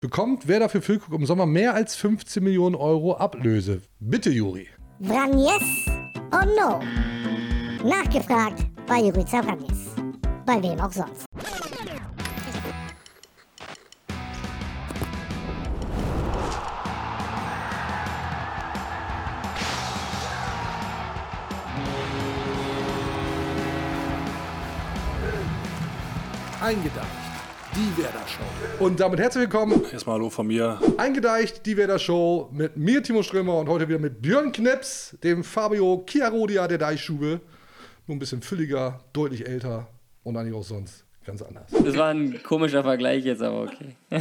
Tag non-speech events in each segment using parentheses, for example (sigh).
bekommt Werder für Füllkrug im Sommer mehr als 15 Millionen Euro Ablöse. Bitte, Juri. Vranjes or no? Nachgefragt bei Jurica Vranjes. Bei wem auch sonst. Eingedeicht. Die Werder Show. Und damit herzlich willkommen. Erstmal Hallo von mir. Eingedeicht, die Werder Show mit mir, Timo Strömer, und heute wieder mit Björn Knips, dem Fabio Chiarodia der Deichstube. Nur ein bisschen fülliger, deutlich älter und eigentlich auch sonst ganz anders. Das war ein komischer Vergleich jetzt, aber okay. (laughs)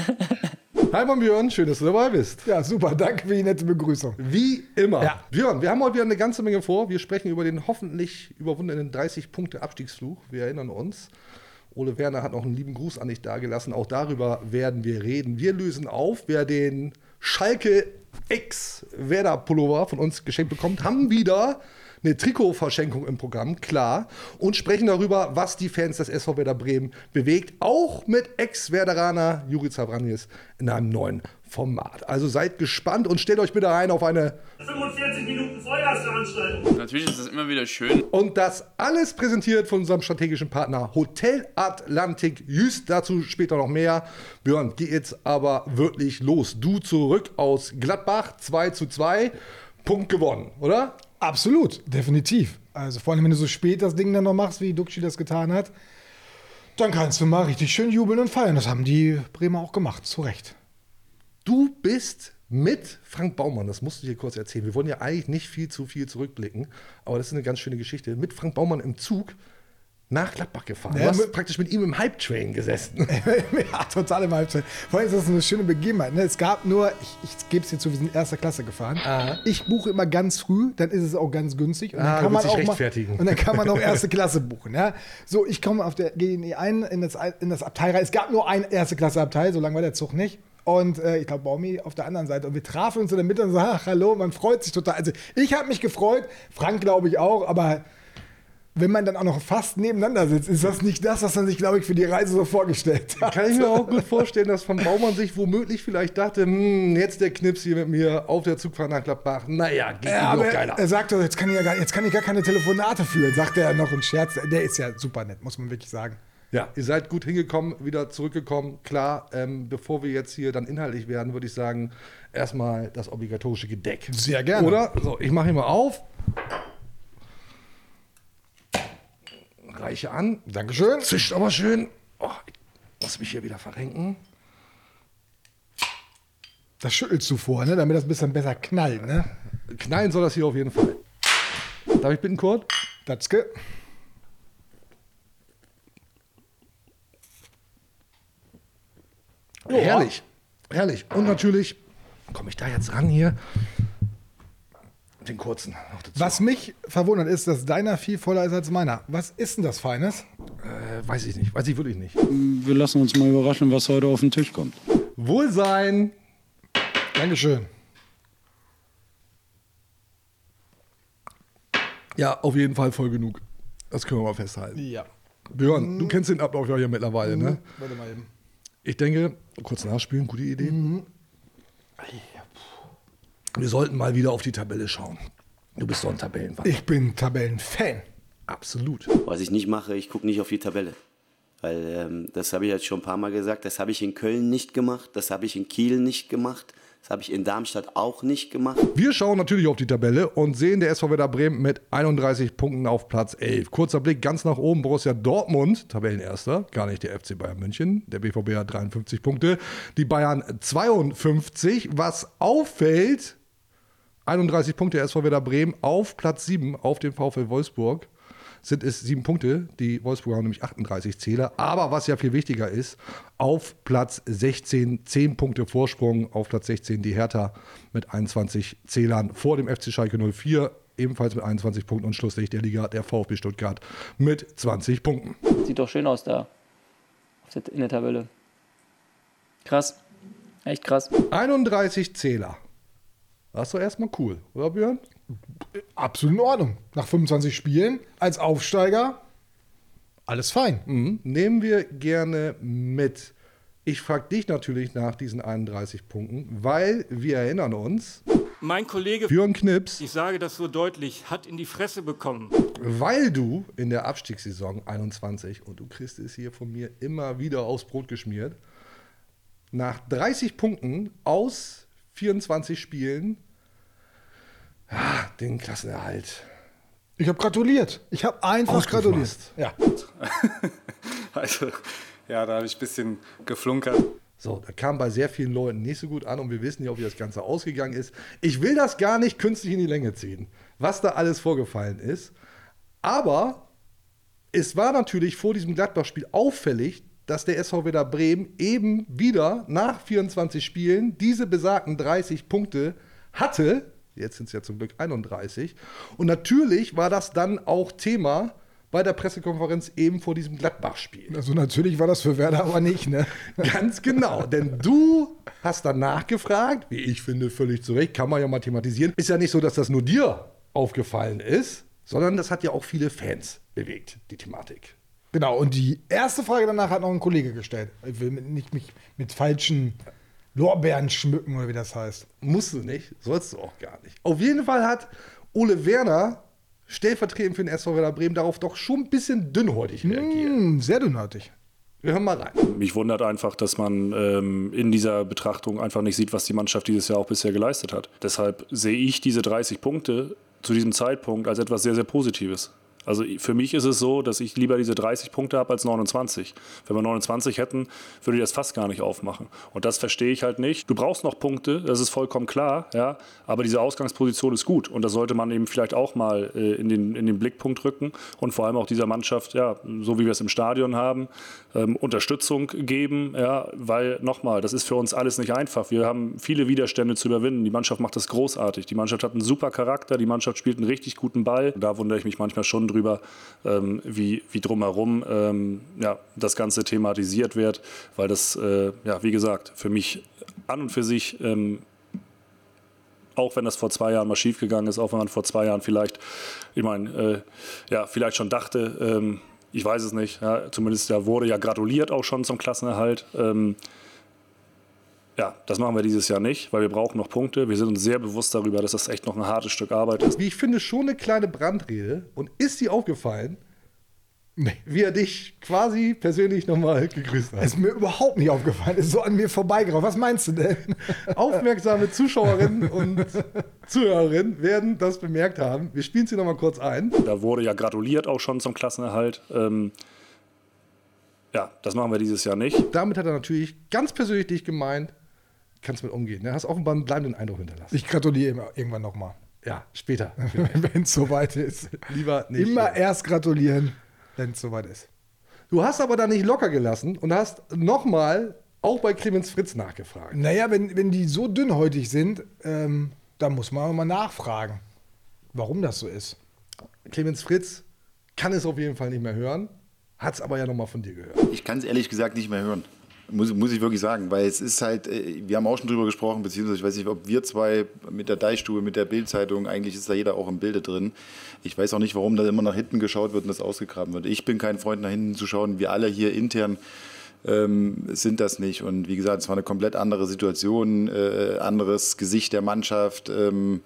Hi, mein Björn, schön, dass du dabei bist. Ja, super, danke für die nette Begrüßung. Wie immer. Ja. Björn, wir haben heute wieder eine ganze Menge vor. Wir sprechen über den hoffentlich überwundenen 30-Punkte-Abstiegsfluch. Wir erinnern uns. Ole Werner hat noch einen lieben Gruß an dich dagelassen. Auch darüber werden wir reden. Wir lösen auf, wer den Schalke X Werder Pullover von uns geschenkt bekommt, haben wieder eine Trikotverschenkung im Programm, klar, und sprechen darüber, was die Fans des SV Werder Bremen bewegt, auch mit Ex-Werderaner Juri Zabranjes in einem neuen Format. Also seid gespannt und stellt euch bitte ein auf eine 45 Minuten Vollgasveranstaltung. Natürlich ist es immer wieder schön. Und das alles präsentiert von unserem strategischen Partner Hotel Atlantik Jüst. Dazu später noch mehr. Björn, geh jetzt aber wirklich los. Du zurück aus Gladbach, 2 zu 2. Punkt gewonnen, oder? Absolut, definitiv. Also vor allem, wenn du so spät das Ding dann noch machst, wie Duxi das getan hat, dann kannst du mal richtig schön jubeln und feiern. Das haben die Bremer auch gemacht, zu Recht. Du bist mit Frank Baumann, das musst du dir kurz erzählen. Wir wollen ja eigentlich nicht viel zu viel zurückblicken, aber das ist eine ganz schöne Geschichte. Mit Frank Baumann im Zug nach Gladbach gefahren. Ja, du hast mit- praktisch mit ihm im Hype-Train gesessen. (laughs) ja, total im Halbzeit. Vor allem ist das eine schöne Begebenheit. Ne? Es gab nur, ich, ich gebe es dir zu, wir sind erster Klasse gefahren. Ich buche immer ganz früh, dann ist es auch ganz günstig. Und dann Ah, kann du man auch mal, rechtfertigen. Und dann kann man auch (laughs) erste Klasse buchen. Ja? So, ich komme auf der GNE ein, in das, in das Abteil rein. Es gab nur ein erste Klasse Abteil, so lange war der Zug nicht. Und äh, ich glaube, Baumi auf der anderen Seite. Und wir trafen uns in der Mitte und so, ach, hallo, man freut sich total. Also ich habe mich gefreut, Frank glaube ich auch, aber wenn man dann auch noch fast nebeneinander sitzt, ist das nicht das, was man sich, glaube ich, für die Reise so vorgestellt hat. Kann ich mir auch gut vorstellen, dass von Baumann sich womöglich vielleicht dachte, hm, jetzt der Knips hier mit mir auf der Zugfahrt nach Gladbach. Naja, geht Ja, noch geiler. er sagt doch, jetzt kann, ich ja gar, jetzt kann ich gar keine Telefonate führen, sagt er noch im Scherz. Der ist ja super nett, muss man wirklich sagen. Ja, ihr seid gut hingekommen, wieder zurückgekommen. Klar, ähm, bevor wir jetzt hier dann inhaltlich werden, würde ich sagen, erstmal das obligatorische Gedeck. Sehr gerne. Oder? So, ich mache ihn mal auf. Reiche an. Dankeschön. Zischt aber schön. Oh, ich muss mich hier wieder verrenken. Das schüttelst du vor, ne? damit das ein bisschen besser knallt. Ne? Knallen soll das hier auf jeden Fall. Darf ich bitten, Kurt? Datzke. Herrlich. Herrlich. Und natürlich komme ich da jetzt ran hier. Den kurzen noch dazu. Was mich verwundert ist, dass deiner viel voller ist als meiner. Was ist denn das Feines? Äh, weiß ich nicht. Weiß ich wirklich nicht. Wir lassen uns mal überraschen, was heute auf den Tisch kommt. Wohlsein. Dankeschön. Ja, auf jeden Fall voll genug. Das können wir mal festhalten. Ja. Björn, du kennst den Ablauf ja mittlerweile, ne? Warte mal eben. Ich denke, kurz nachspielen, gute Idee. Wir sollten mal wieder auf die Tabelle schauen. Du bist so ein Tabellenwand. Ich bin Tabellenfan. Absolut. Was ich nicht mache, ich gucke nicht auf die Tabelle. Weil ähm, das habe ich jetzt schon ein paar Mal gesagt, das habe ich in Köln nicht gemacht, das habe ich in Kiel nicht gemacht, das habe ich in Darmstadt auch nicht gemacht. Wir schauen natürlich auf die Tabelle und sehen der SV Werder Bremen mit 31 Punkten auf Platz 11. Kurzer Blick ganz nach oben, Borussia Dortmund, Tabellenerster, gar nicht der FC Bayern München. Der BVB hat 53 Punkte, die Bayern 52. Was auffällt, 31 Punkte der SV Werder Bremen auf Platz 7 auf dem VfL Wolfsburg. Sind es sieben Punkte, die Wolfsburger haben nämlich 38 Zähler. Aber was ja viel wichtiger ist, auf Platz 16 10 Punkte Vorsprung, auf Platz 16 die Hertha mit 21 Zählern vor dem FC Schalke 04, ebenfalls mit 21 Punkten und Schlusslicht der Liga der VfB Stuttgart mit 20 Punkten. Sieht doch schön aus da. In der Tabelle. Krass. Echt krass. 31 Zähler. Das ist doch erstmal cool, oder Björn? Absolut in Ordnung. Nach 25 Spielen als Aufsteiger alles fein. Mhm. Nehmen wir gerne mit Ich frage dich natürlich nach diesen 31 Punkten, weil wir erinnern uns, Mein Kollege, Björn Knips, ich sage das so deutlich, hat in die Fresse bekommen. weil du in der Abstiegssaison 21, und du kriegst es hier von mir immer wieder aufs Brot geschmiert, nach 30 Punkten aus 24 Spielen ah, den Klassenerhalt Ich habe gratuliert. Ich habe einfach gratuliert. Ja. (laughs) Also, ja, da habe ich ein bisschen geflunkert. So, da kam bei sehr vielen Leuten nicht so gut an und wir wissen ja auch, wie das Ganze ausgegangen ist. Ich will das gar nicht künstlich in die Länge ziehen, was da alles vorgefallen ist. Aber es war natürlich vor diesem Gladbach-Spiel auffällig, dass der SV Werder Bremen eben wieder nach 24 Spielen diese besagten 30 Punkte hatte. Jetzt sind es ja zum Glück 31. Und natürlich war das dann auch Thema bei der Pressekonferenz eben vor diesem Gladbach-Spiel. Also natürlich war das für Werder aber nicht, ne? (laughs) Ganz genau, denn du hast danach gefragt, wie ich finde, völlig zu Recht, kann man ja mal thematisieren. Ist ja nicht so, dass das nur dir aufgefallen ist, sondern das hat ja auch viele Fans bewegt, die Thematik. Genau, und die erste Frage danach hat noch ein Kollege gestellt. Ich will mit- nicht mich mit falschen Lorbeeren schmücken, oder wie das heißt. Musst du nicht, sollst du auch gar nicht. Auf jeden Fall hat Ole Werner, stellvertretend für den SV Werder Bremen, darauf doch schon ein bisschen dünnhäutig reagiert. Hm, sehr dünnhäutig. Wir hören mal rein. Mich wundert einfach, dass man ähm, in dieser Betrachtung einfach nicht sieht, was die Mannschaft dieses Jahr auch bisher geleistet hat. Deshalb sehe ich diese 30 Punkte zu diesem Zeitpunkt als etwas sehr, sehr Positives. Also für mich ist es so, dass ich lieber diese 30 Punkte habe als 29. Wenn wir 29 hätten, würde ich das fast gar nicht aufmachen. Und das verstehe ich halt nicht. Du brauchst noch Punkte, das ist vollkommen klar, ja. Aber diese Ausgangsposition ist gut. Und das sollte man eben vielleicht auch mal äh, in, den, in den Blickpunkt rücken und vor allem auch dieser Mannschaft, ja, so wie wir es im Stadion haben, ähm, Unterstützung geben, ja, weil nochmal, das ist für uns alles nicht einfach. Wir haben viele Widerstände zu überwinden. Die Mannschaft macht das großartig. Die Mannschaft hat einen super Charakter, die Mannschaft spielt einen richtig guten Ball. Da wundere ich mich manchmal schon drüber, ähm, wie, wie drumherum ähm, ja, das Ganze thematisiert wird, weil das, äh, ja, wie gesagt, für mich an und für sich ähm, auch wenn das vor zwei Jahren mal schiefgegangen ist, auch wenn man vor zwei Jahren vielleicht, ich meine, äh, ja, vielleicht schon dachte, ähm, ich weiß es nicht, ja, zumindest da wurde ja gratuliert auch schon zum Klassenerhalt. Ähm, ja, das machen wir dieses Jahr nicht, weil wir brauchen noch Punkte. Wir sind uns sehr bewusst darüber, dass das echt noch ein hartes Stück Arbeit ist. Wie ich finde, schon eine kleine Brandrede. Und ist dir aufgefallen, Nee. wie er dich quasi persönlich nochmal gegrüßt hat? Ist mir überhaupt nicht aufgefallen. Ist so an mir vorbeigeraucht. Was meinst du denn? (laughs) Aufmerksame Zuschauerinnen und Zuhörerinnen werden das bemerkt haben. Wir spielen sie nochmal kurz ein. Da wurde ja gratuliert auch schon zum Klassenerhalt. Ähm, ja, das machen wir dieses Jahr nicht. Damit hat er natürlich ganz persönlich dich gemeint. Kannst mit umgehen. Du hast offenbar einen bleibenden Eindruck hinterlassen. Ich gratuliere immer irgendwann nochmal. ja, später. (laughs) Wenn es soweit ist. Lieber nicht. Immer erst gratulieren, wenn es soweit ist. Du hast aber da nicht locker gelassen und hast nochmal auch bei Clemens Fritz nachgefragt. Naja, wenn, wenn die so dünnhäutig sind, ähm, dann muss man mal nachfragen, warum das so ist. Clemens Fritz kann es auf jeden Fall nicht mehr hören, hat es aber ja nochmal von dir gehört. Ich kann es ehrlich gesagt nicht mehr hören. Muss, muss ich wirklich sagen, weil es ist halt, äh, wir haben auch schon drüber gesprochen, beziehungsweise ich weiß nicht, ob wir zwei mit der Deichstube, mit der Bildzeitung, eigentlich ist da jeder auch im Bilde drin. Ich weiß auch nicht, warum da immer nach hinten geschaut wird und das ausgegraben wird. Ich bin kein Freund, nach hinten zu schauen. Wir alle hier intern ähm, sind das nicht. Und wie gesagt, es war eine komplett andere Situation, äh, anderes Gesicht der Mannschaft. Ähm,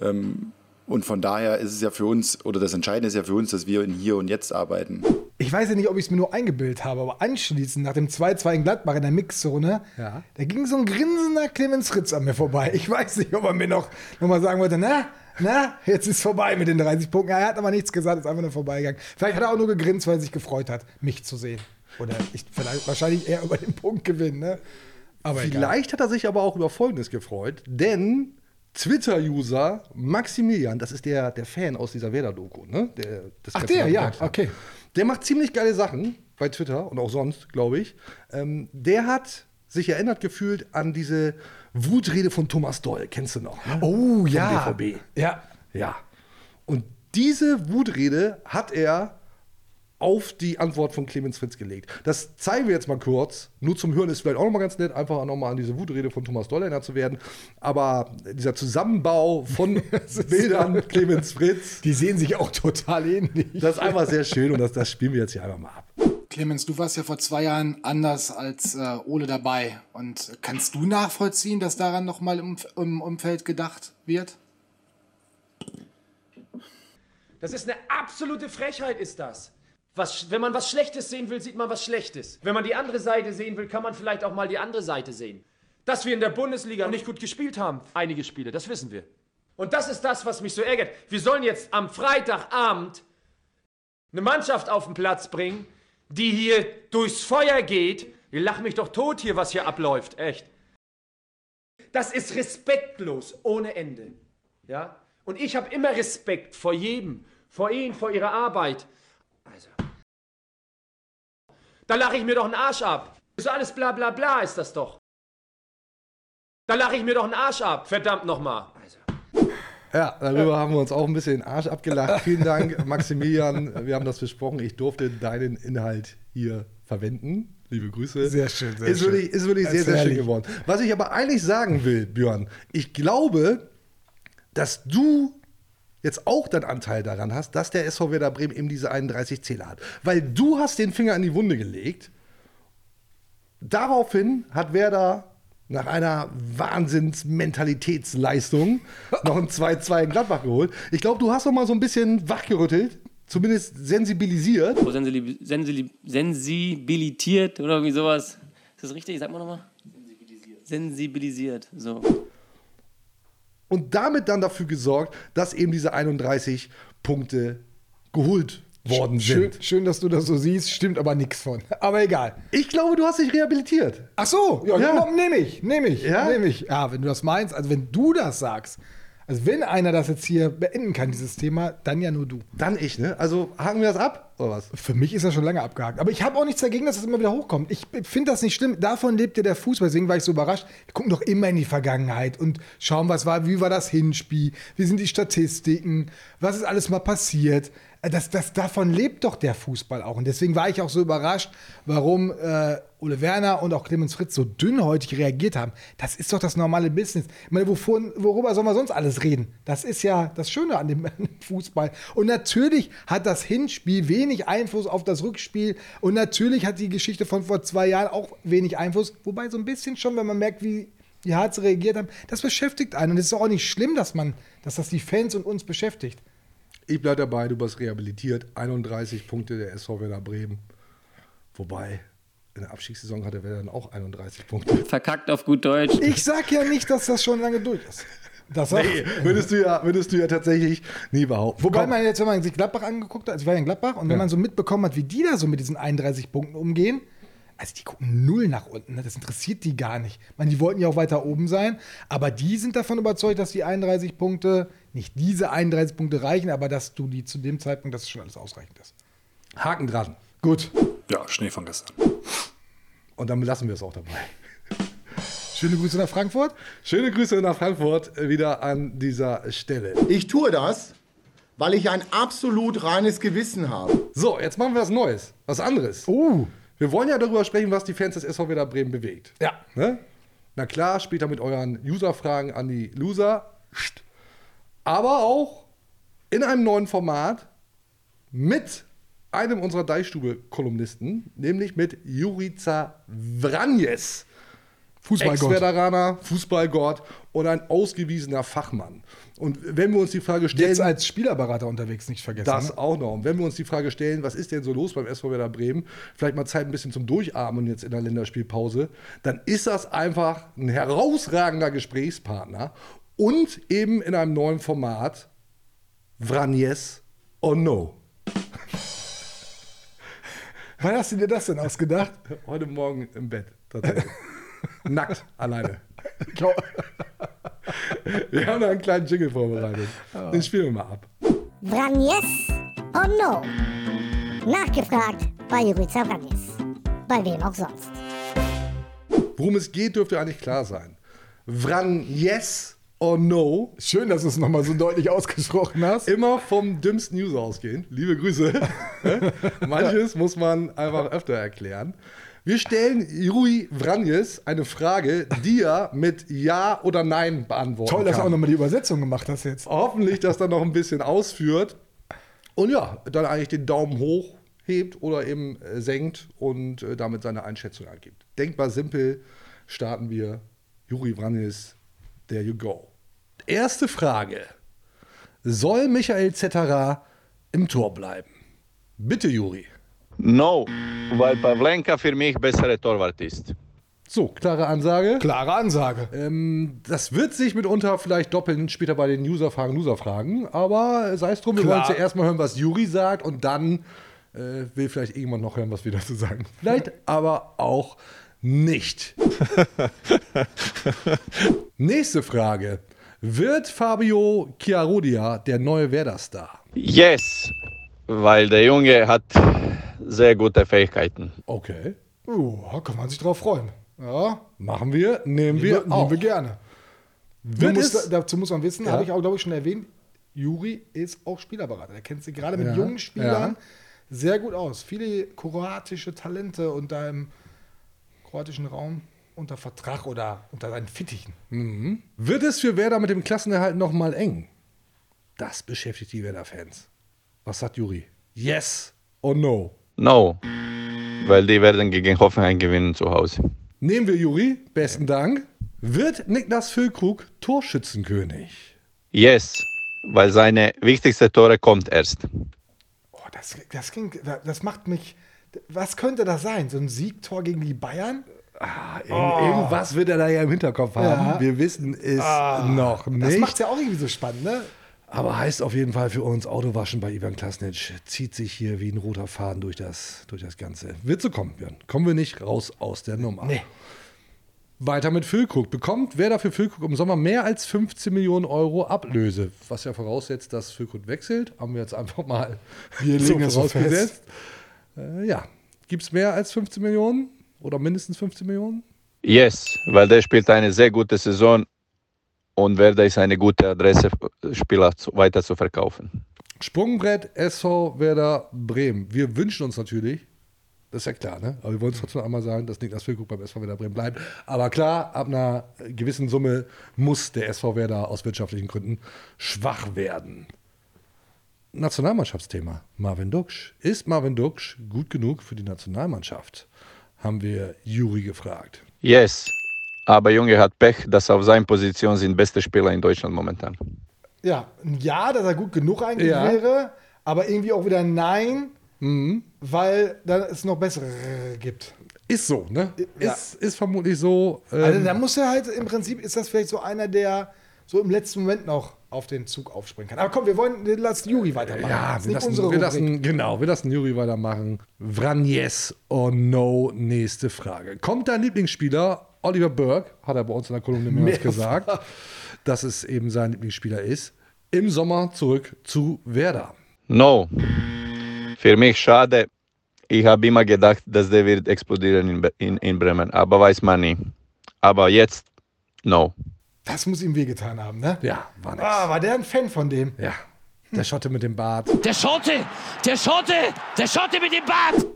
ähm, und von daher ist es ja für uns, oder das Entscheidende ist ja für uns, dass wir in Hier und Jetzt arbeiten. Ich weiß ja nicht, ob ich es mir nur eingebildet habe, aber anschließend nach dem 2-2 in Gladbach in der Mixzone, Ja. da ging so ein grinsender Clemens Fritz an mir vorbei. Ich weiß nicht, ob er mir noch, noch mal sagen wollte, na, na, jetzt ist vorbei mit den 30 Punkten. Er hat aber nichts gesagt, ist einfach nur vorbeigegangen. Vielleicht hat er auch nur gegrinst, weil er sich gefreut hat, mich zu sehen. Oder ich, vielleicht, wahrscheinlich eher über den Punkt gewinnen, ne? Aber egal. Vielleicht hat er sich aber auch über Folgendes gefreut, denn Twitter-User Maximilian, das ist der, der Fan aus dieser Werder-Doku, ne? Der, Ach, der, ja, okay. Der macht ziemlich geile Sachen bei Twitter und auch sonst, glaube ich. Ähm, der hat sich erinnert gefühlt an diese Wutrede von Thomas Doll, kennst du noch? Ne? Oh, Vom ja. BVB. Ja. Ja. Und diese Wutrede hat er auf die Antwort von Clemens Fritz gelegt. Das zeigen wir jetzt mal kurz. Nur zum Hören ist vielleicht auch nochmal ganz nett, einfach nochmal an diese Wutrede von Thomas Doll erinnert zu werden. Aber dieser Zusammenbau von (laughs) Bildern Clemens Fritz, Die sehen sich auch total ähnlich. das ist einfach sehr schön und das, das spielen wir jetzt hier einfach mal ab. Clemens, du warst ja vor zwei Jahren anders als äh, Ole dabei. Und kannst du nachvollziehen, dass daran nochmal im, im Umfeld gedacht wird? Das ist eine absolute Frechheit, ist das. Was, wenn man was Schlechtes sehen will, sieht man was Schlechtes. Wenn man die andere Seite sehen will, kann man vielleicht auch mal die andere Seite sehen. Dass wir in der Bundesliga nicht gut gespielt haben, einige Spiele, das wissen wir. Und das ist das, was mich so ärgert. Wir sollen jetzt am Freitagabend eine Mannschaft auf den Platz bringen, die hier durchs Feuer geht. Ihr lacht mich doch tot hier, was hier abläuft, echt. Das ist respektlos ohne Ende. Ja? Und ich habe immer Respekt vor jedem, vor Ihnen, vor Ihrer Arbeit. Also. Da lache ich mir doch einen Arsch ab. So alles bla bla bla ist das doch. Da lache ich mir doch einen Arsch ab, verdammt nochmal. Ja, darüber haben wir uns auch ein bisschen den Arsch abgelacht. (laughs) Vielen Dank, Maximilian. Wir haben das besprochen. Ich durfte deinen Inhalt hier verwenden. Liebe Grüße. Sehr schön, sehr ist schön. Wirklich, ist wirklich sehr, ist sehr schön geworden. Was ich aber eigentlich sagen will, Björn, ich glaube, dass du jetzt auch deinen Anteil daran hast, dass der SV Werder Bremen eben diese 31 Zähler hat. Weil du hast den Finger in die Wunde gelegt. Daraufhin hat Werder nach einer Wahnsinns-Mentalitätsleistung (laughs) noch ein 2-2 in Gladbach geholt. Ich glaube, du hast noch mal so ein bisschen wachgerüttelt, zumindest sensibilisiert. Oh, sensibil sensibil sensibilitiert oder irgendwie sowas. Ist das richtig? Sag mal nochmal. Sensibilisiert. Sensibilisiert, so. Und damit dann dafür gesorgt, dass eben diese 31 Punkte geholt worden Schön, sind. schön, dass du das so siehst, stimmt aber nichts von. (laughs) Aber egal. Ich glaube, du hast dich rehabilitiert. Ach so, ja, Ja. nehme ich, nehme ich, Ja? nehme ich. Ja, wenn du das meinst, also wenn du das sagst, also wenn einer das jetzt hier beenden kann, dieses Thema, dann ja nur du. Dann ich, ne? Also haken wir das ab oder was? Für mich ist das schon lange abgehakt. Aber ich habe auch nichts dagegen, dass das immer wieder hochkommt. Ich finde das nicht schlimm. Davon lebt ja der Fußball. Deswegen war ich so überrascht. Wir gucken doch immer in die Vergangenheit und schauen, was war, wie war das Hinspiel, wie sind die Statistiken, was ist alles mal passiert. Das, das, davon lebt doch der Fußball auch. Und deswegen war ich auch so überrascht, warum äh, Ole Werner und auch Clemens Fritz so dünnhäutig reagiert haben. Das ist doch das normale Business. Ich meine, wovon, worüber soll man sonst alles reden? Das ist ja das Schöne an dem, an (laughs) dem Fußball. Und natürlich hat das Hinspiel wenig Einfluss auf das Rückspiel. Und natürlich hat die Geschichte von vor zwei Jahren auch wenig Einfluss. Wobei so ein bisschen schon, wenn man merkt, wie, hart sie reagiert haben, das beschäftigt einen. Und es ist auch nicht schlimm, dass man, dass das die Fans und uns beschäftigt. Ich bleibe dabei, du bist rehabilitiert. 31 Punkte der SV Werder Bremen. Wobei, in der Abstiegssaison hatte Werder dann auch 31 Punkte. Verkackt auf gut Deutsch. Ich sag ja nicht, dass das schon lange durch ist. Das Nee, würdest du ja, würdest du ja tatsächlich nie behaupten. Wobei Komm. man jetzt, wenn man sich Gladbach angeguckt hat, also ich war ja in Gladbach, und wenn Ja. man so mitbekommen hat, wie die da so mit diesen 31 Punkten umgehen, also die gucken null nach unten, ne? das interessiert die gar nicht. Ich meine, die wollten ja auch weiter oben sein, aber die sind davon überzeugt, dass die 31 Punkte, nicht diese 31 Punkte reichen, aber dass du die zu dem Zeitpunkt, dass es schon alles ausreichend ist. Haken dran. Gut. Ja, Schnee von gestern. Und dann lassen wir es auch dabei. (laughs) Schöne Grüße nach Frankfurt. Schöne Grüße nach Frankfurt äh, wieder an dieser Stelle. Ich tue das, weil ich ein absolut reines Gewissen habe. So, jetzt machen wir was Neues, was anderes. Uh. Wir wollen ja darüber sprechen, was die Fans des SV Werder Bremen bewegt. Ja. Ne? Na klar, später mit euren User-Fragen an die Loser. Psst. Aber auch in einem neuen Format mit einem unserer Deichstube-Kolumnisten, nämlich mit Jurica Vranjes. Fußballgott. Ex-Veteraner, Fußballgott und ein ausgewiesener Fachmann. Und wenn wir uns die Frage stellen. Jetzt als Spielerberater unterwegs, nicht vergessen. Das ne? auch noch. Und wenn wir uns die Frage stellen, was ist denn so los beim SV Werder Bremen, vielleicht mal Zeit ein bisschen zum Durchatmen jetzt in der Länderspielpause, dann ist das einfach ein herausragender Gesprächspartner und eben in einem neuen Format Vranjes or No. (laughs) Wann hast du dir das denn ausgedacht? Heute Morgen im Bett, tatsächlich. (laughs) Nackt, alleine. (laughs) Wir haben da einen kleinen Jingle vorbereitet. Den spielen wir mal ab. Vranjes or no? Nachgefragt bei Jurica Vranjes. Bei wem auch sonst. Worum es geht, dürfte eigentlich klar sein. Vran yes or no. Schön, dass du es nochmal so deutlich ausgesprochen hast. Immer vom dümmsten User ausgehen. Liebe Grüße. (laughs) Manches muss man einfach öfter erklären. Wir stellen Juri Vranjes eine Frage, die er mit Ja oder Nein beantworten Toll, dass du auch nochmal die Übersetzung gemacht hast jetzt. Hoffentlich das dann noch ein bisschen ausführt. Und ja, dann eigentlich den Daumen hoch hebt oder eben äh, senkt und äh, damit seine Einschätzung angibt. Denkbar simpel starten wir. Juri Vranjes, there you go. Erste Frage. Soll Michael Zetterer im Tor bleiben? Bitte, Juri. No, weil Pavlenka für mich bessere Torwart ist. So, klare Ansage. Klare Ansage. Ähm, das wird sich mitunter vielleicht doppeln später bei den User-Fragen, User-Fragen. Aber sei es drum, wir Klar. wollen zuerst mal hören, was Juri sagt und dann äh, will vielleicht irgendwann noch hören, was wir dazu sagen. Vielleicht aber auch nicht. (laughs) Nächste Frage. Wird Fabio Chiarodia der neue Werder-Star? Yes, weil der Junge hat sehr gute Fähigkeiten. Okay. Uh, da kann man sich drauf freuen. Ja. Machen wir, nehmen wir nehmen auch. wir gerne. Wird musst, es- dazu muss man wissen, Ja. habe ich auch, glaube ich, schon erwähnt, Juri ist auch Spielerberater. Der kennt sich gerade mit Ja, jungen Spielern ja. sehr gut aus. Viele kroatische Talente unter im kroatischen Raum unter Vertrag oder unter seinen Fittichen. Mhm. Wird es für Werder mit dem Klassenerhalt nochmal eng? Das beschäftigt die Werder-Fans. Was sagt Juri? Yes or no? No, weil die werden gegen Hoffenheim gewinnen zu Hause. Nehmen wir Juri, besten Dank. Wird Niklas Füllkrug Torschützenkönig? Yes, weil seine wichtigste Tore kommt erst. Oh, das, das, ging, das macht mich. Was könnte das sein? So ein Siegtor gegen die Bayern? Irgend- Irgendwas wird er da ja im Hinterkopf haben. Ja. Wir wissen es Ah, noch Das nicht. macht es ja auch irgendwie so spannend, ne? Aber heißt auf jeden Fall für uns, Autowaschen bei Ivan Klasnic zieht sich hier wie ein roter Faden durch das, durch das Ganze. Wird so kommen, Björn. Kommen wir nicht raus aus der Nummer. Nee. Weiter mit Füllkrug. Bekommt wer dafür Füllkrug im Sommer mehr als 15 Millionen Euro Ablöse? Was ja voraussetzt, dass Füllkrug wechselt. Haben wir jetzt einfach mal Wir (laughs) legen das so vorausgesetzt. Äh, ja. Gibt es mehr als 15 Millionen? Oder mindestens 15 Millionen? Yes, weil der spielt eine sehr gute Saison und Werder ist eine gute Adresse, Spieler weiter zu verkaufen. Sprungbrett SV Werder Bremen. Wir wünschen uns natürlich, das ist ja klar, ne? Aber wir wollen es trotzdem einmal sagen, dass Niklas Füllkrug beim SV Werder Bremen bleibt. Aber klar, ab einer gewissen Summe muss der SV Werder aus wirtschaftlichen Gründen schwach werden. Nationalmannschaftsthema. Marvin Duksch. Ist Marvin Duksch gut genug für die Nationalmannschaft? Haben wir Juri gefragt. Yes, aber Junge hat Pech, dass auf seiner Position sind beste Spieler in Deutschland momentan. Ja, ein Ja, dass er gut genug eigentlich Ja. wäre, aber irgendwie auch wieder ein Nein, Mhm. weil da es noch bessere gibt. Ist so, ne? Ja. Ist, ist vermutlich so. Also ähm, da muss er halt, im Prinzip ist das vielleicht so einer, der so im letzten Moment noch auf den Zug aufspringen kann. Aber komm, wir wollen, lass Juri weitermachen. Ja, wir nicht lassen, unsere wir lassen, genau, wir lassen Juri weitermachen. Vranjes or no, nächste Frage. Kommt dein Lieblingsspieler, Oliver Burke, hat er bei uns in der Kolumne mehrmals gesagt, dass es eben sein Lieblingsspieler ist, im Sommer zurück zu Werder. No, für mich schade. Ich habe immer gedacht, dass der wird explodieren in, in, in Bremen, aber weiß man nie. Aber jetzt, no. Das muss ihm wehgetan haben, ne? Ja, war nix. Ah, war der ein Fan von dem? Ja, der Schotte mit dem Bart. Der Schotte! Der Schotte! Der Schotte mit dem Bart!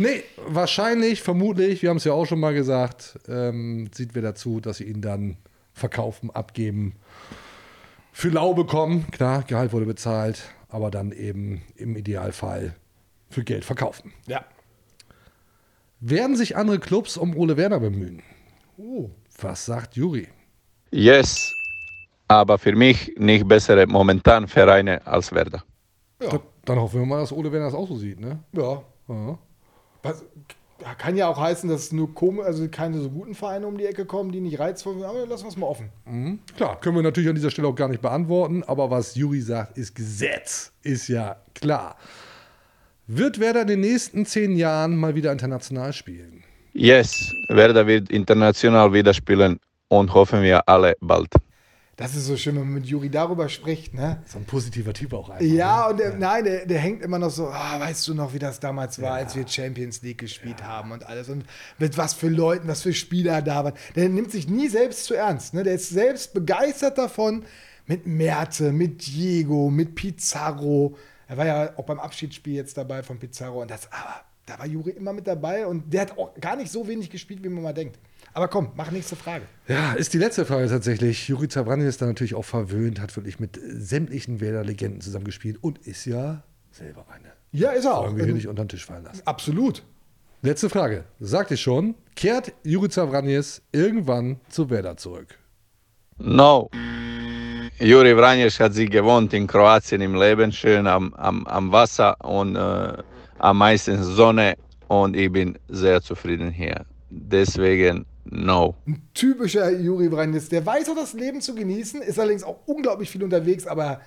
Nee, wahrscheinlich, vermutlich, wir haben es ja auch schon mal gesagt, ähm, sieht wir dazu, dass sie ihn dann verkaufen, abgeben, für lau bekommen. Klar, Gehalt wurde bezahlt, aber dann eben im Idealfall für Geld verkaufen. Ja. Werden sich andere Clubs um Ole Werner bemühen? Oh. Was sagt Juri? Yes, aber für mich nicht bessere momentan Vereine als Werder. Ja. Dann hoffen wir mal, dass Ole Werner das auch so sieht, ne? Ja. Ja. Was, kann ja auch heißen, dass nur komisch, also keine so guten Vereine um die Ecke kommen, die nicht reizvoll sind, aber lassen wir es mal offen. Mhm. Klar, können wir natürlich an dieser Stelle auch gar nicht beantworten, aber was Juri sagt, ist Gesetz, ist ja klar. Wird Werder in den nächsten zehn Jahren mal wieder international spielen? Yes, Werder wird international wieder spielen und hoffen wir alle bald. Das ist so schön, wenn man mit Juri darüber spricht, ne? So ein positiver Typ auch einfach. Ja, und der, nein, der, der hängt immer noch so, ah, weißt du noch, wie das damals war, als wir Champions League gespielt haben und alles und mit was für Leuten, was für Spieler da waren. Der nimmt sich nie selbst zu ernst, ne? Der ist selbst begeistert davon, mit Merte, mit Diego, mit Pizarro. Er war ja auch beim Abschiedsspiel jetzt dabei von Pizarro und das, aber da war Juri immer mit dabei und der hat auch gar nicht so wenig gespielt, wie man mal denkt. Aber komm, mach nächste Frage. Ja, ist die letzte Frage tatsächlich. Juri Zabrani ist da natürlich auch verwöhnt, hat wirklich mit sämtlichen Werder-Legenden zusammengespielt und ist ja selber eine Ja, ist er auch. Wir hier nicht unter den Tisch fallen lassen. Absolut. Letzte Frage. Sagt ihr schon, kehrt Jurica Vranjes irgendwann zu Werder zurück? No. Juri Vranjes hat sie gewohnt in Kroatien im Leben, schön am, am, am Wasser und äh, am meisten Sonne und ich bin sehr zufrieden hier. Deswegen no. Ein typischer Juri Brandes. Der weiß auch das Leben zu genießen, ist allerdings auch unglaublich viel unterwegs, aber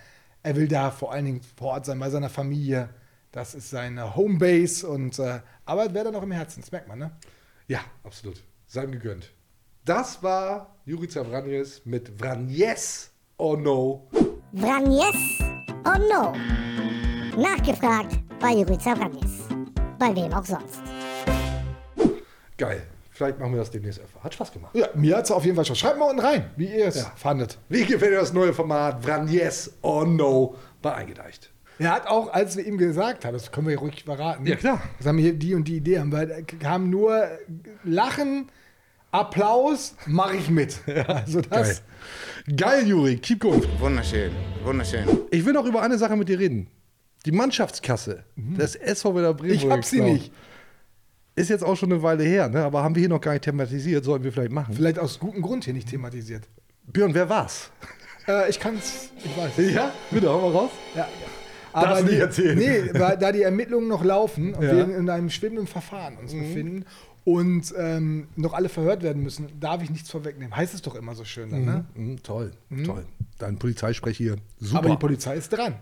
er will da vor allen Dingen vor Ort sein bei seiner Familie. Das ist seine Homebase und äh, aber wäre da noch im Herzen, das merkt man, ne? Ja, absolut. Sei ihm gegönnt. Das war Jurica Vranjes mit Vranjes or no. Vranjes or no? Nachgefragt bei Jurica Vranjes. Bei wem auch sonst. Geil. Vielleicht machen wir das demnächst öfter. Hat Spaß gemacht. Ja, mir hat es auf jeden Fall schon. Schreibt mal unten rein, wie ihr es fandet. Wie gefällt dir das neue Format Vranjes or no bei eingedeicht? Er hat auch, als wir ihm gesagt haben, das können wir ruhig verraten. Ja, klar. Das haben wir hier die und die Idee, haben wir, kam nur Lachen, Applaus, mache ich mit. (laughs) Also das. Geil. Geil, Juri. Keep going. Wunderschön, wunderschön. Ich will noch über eine Sache mit dir reden. Die Mannschaftskasse des SV Werder Bremen. Ich hab sie nicht. Ist jetzt auch schon eine Weile her, ne? aber haben wir hier noch gar nicht thematisiert. Sollten wir vielleicht machen. Vielleicht aus gutem Grund hier nicht thematisiert. Björn, wer war's? Äh, ich kann es, ich weiß. Ja? Bitte, hau mal raus. Ja. Darfst die, nicht erzählen. Nee, da die Ermittlungen noch laufen und Ja. wir in einem schwimmenden Verfahren uns befinden und ähm, noch alle verhört werden müssen, darf ich nichts vorwegnehmen. Heißt es doch immer so schön dann, ne? Mhm, toll, toll. Dein Polizeisprech hier. Super. Aber die Polizei ist dran.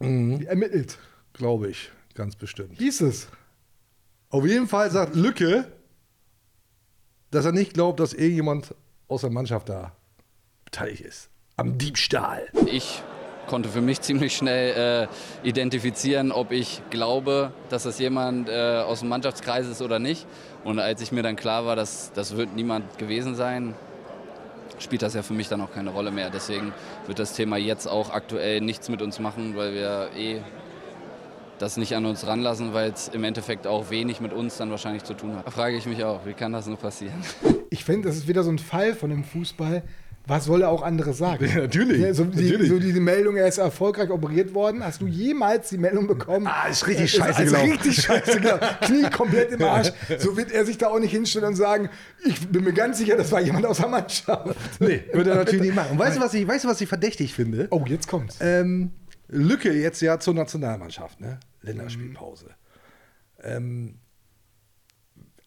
Die ermittelt. Glaube ich, ganz bestimmt. Hieß es. Auf jeden Fall sagt Lücke, dass er nicht glaubt, dass irgendjemand aus der Mannschaft da beteiligt ist. Am Diebstahl. Ich konnte für mich ziemlich schnell äh, identifizieren, ob ich glaube, dass das jemand äh, aus dem Mannschaftskreis ist oder nicht. Und als ich mir dann klar war, dass das wird niemand gewesen sein, spielt das ja für mich dann auch keine Rolle mehr. Deswegen wird das Thema jetzt auch aktuell nichts mit uns machen, weil wir eh das nicht an uns ranlassen, weil es im Endeffekt auch wenig mit uns dann wahrscheinlich zu tun hat. Da frage ich mich auch, wie kann das nur passieren? (laughs) Ich finde, das ist wieder so ein Fall von dem Fußball. Was soll er auch anderes sagen? Ja, natürlich, Ja, so, die, natürlich. so diese Meldung, er ist erfolgreich operiert worden. Hast du jemals die Meldung bekommen? Ah, ist richtig scheiße ist gelaufen. richtig scheiße gelaufen. Knie komplett im Arsch. So wird er sich da auch nicht hinstellen und sagen, ich bin mir ganz sicher, das war jemand aus der Mannschaft. Nee, würde er natürlich (laughs) nicht machen. Und weißt du, was ich, weißt du, was ich verdächtig finde? Oh, jetzt kommt's. Ähm, Lücke jetzt ja zur Nationalmannschaft, ne? Länderspielpause. Ähm,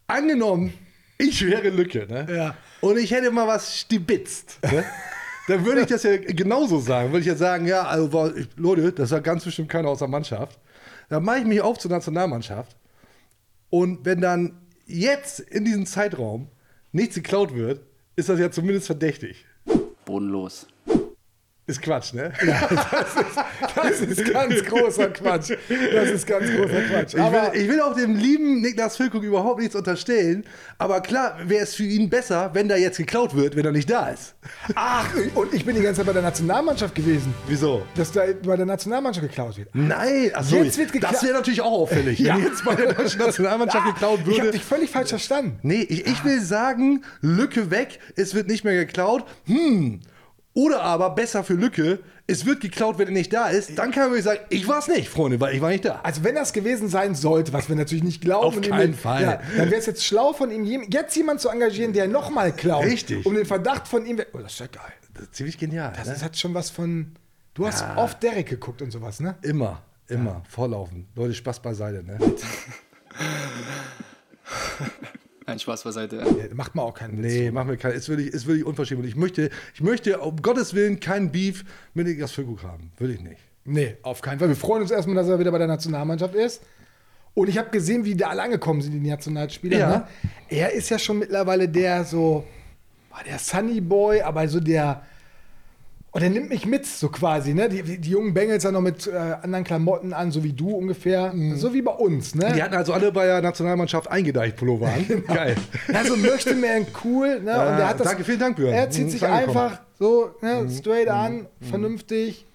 angenommen, ich wäre Lücke, ne? Ja. Und ich hätte mal was stibitzt, ne? (laughs) Dann würde ich das ja genauso sagen. Würde ich ja sagen, ja, also, Leute, das war ganz bestimmt keiner aus der Mannschaft. Dann mache ich mich auf zur Nationalmannschaft. Und wenn dann jetzt in diesem Zeitraum nichts geklaut wird, ist das ja zumindest verdächtig. Bodenlos. Ist Quatsch, ne? (laughs) Das ist ganz großer Quatsch. Das ist ganz großer Quatsch. Ich Aber will, ich will auch dem lieben Niklas Füllkrug überhaupt nichts unterstellen. Aber klar wäre es für ihn besser, wenn da jetzt geklaut wird, wenn er nicht da ist. ach, und ich bin die ganze Zeit bei der Nationalmannschaft gewesen. Wieso? Dass da bei der Nationalmannschaft geklaut wird. Nein, achso, Jetzt wird gekla- das wäre natürlich auch auffällig, Ja. wenn jetzt bei der deutschen Nationalmannschaft Ah, geklaut Ich habe würde. dich völlig falsch verstanden. Nee, ich, ich will sagen, Lücke weg, es wird nicht mehr geklaut. Hm. Oder aber besser für Lücke, es wird geklaut, wenn er nicht da ist. Dann kann man sagen, ich war es nicht, Freunde, weil ich war nicht da. Also wenn das gewesen sein sollte, was wir natürlich nicht glauben, Auf keinen Fall. Ja, dann wäre es jetzt schlau von ihm, jetzt jemanden zu engagieren, der nochmal klaut. Richtig. Um den Verdacht von ihm. Oh, das ist ja geil. Das ist ziemlich genial. Das ne? ist, hat schon was von. Du hast Ja. oft Derek geguckt und sowas, ne? Immer, immer, vorlaufen. Leute, Spaß beiseite, ne? (laughs) Ein Spaß beiseite. Ja, macht man auch keinen Witz. Nee, machen wir kein. Ist wirklich, ist wirklich unverschämt. Und ich möchte, ich möchte um Gottes Willen keinen Beef mit Niklas Füllkrug haben. Will ich nicht. Nee, auf keinen Fall. Wir freuen uns erstmal, dass er wieder bei der Nationalmannschaft ist. Und ich habe gesehen, wie da alle angekommen sind, die Nationalspieler. Ja. Ne? Er ist ja schon mittlerweile der so, war der Sunny Boy, aber so der. Und er nimmt mich mit, so quasi, ne? Die, die, die jungen Bengels ja noch mit äh, anderen Klamotten an, so wie du ungefähr. So wie bei uns, ne? Die hatten also alle bei der Nationalmannschaft eingedeicht Pullover an. Geil. Ja, so möchte man cool, ne? Ja, und er hat das, danke, vielen Dank, Björn. Er zieht Mhm, sich einfach so ne, straight an, vernünftig.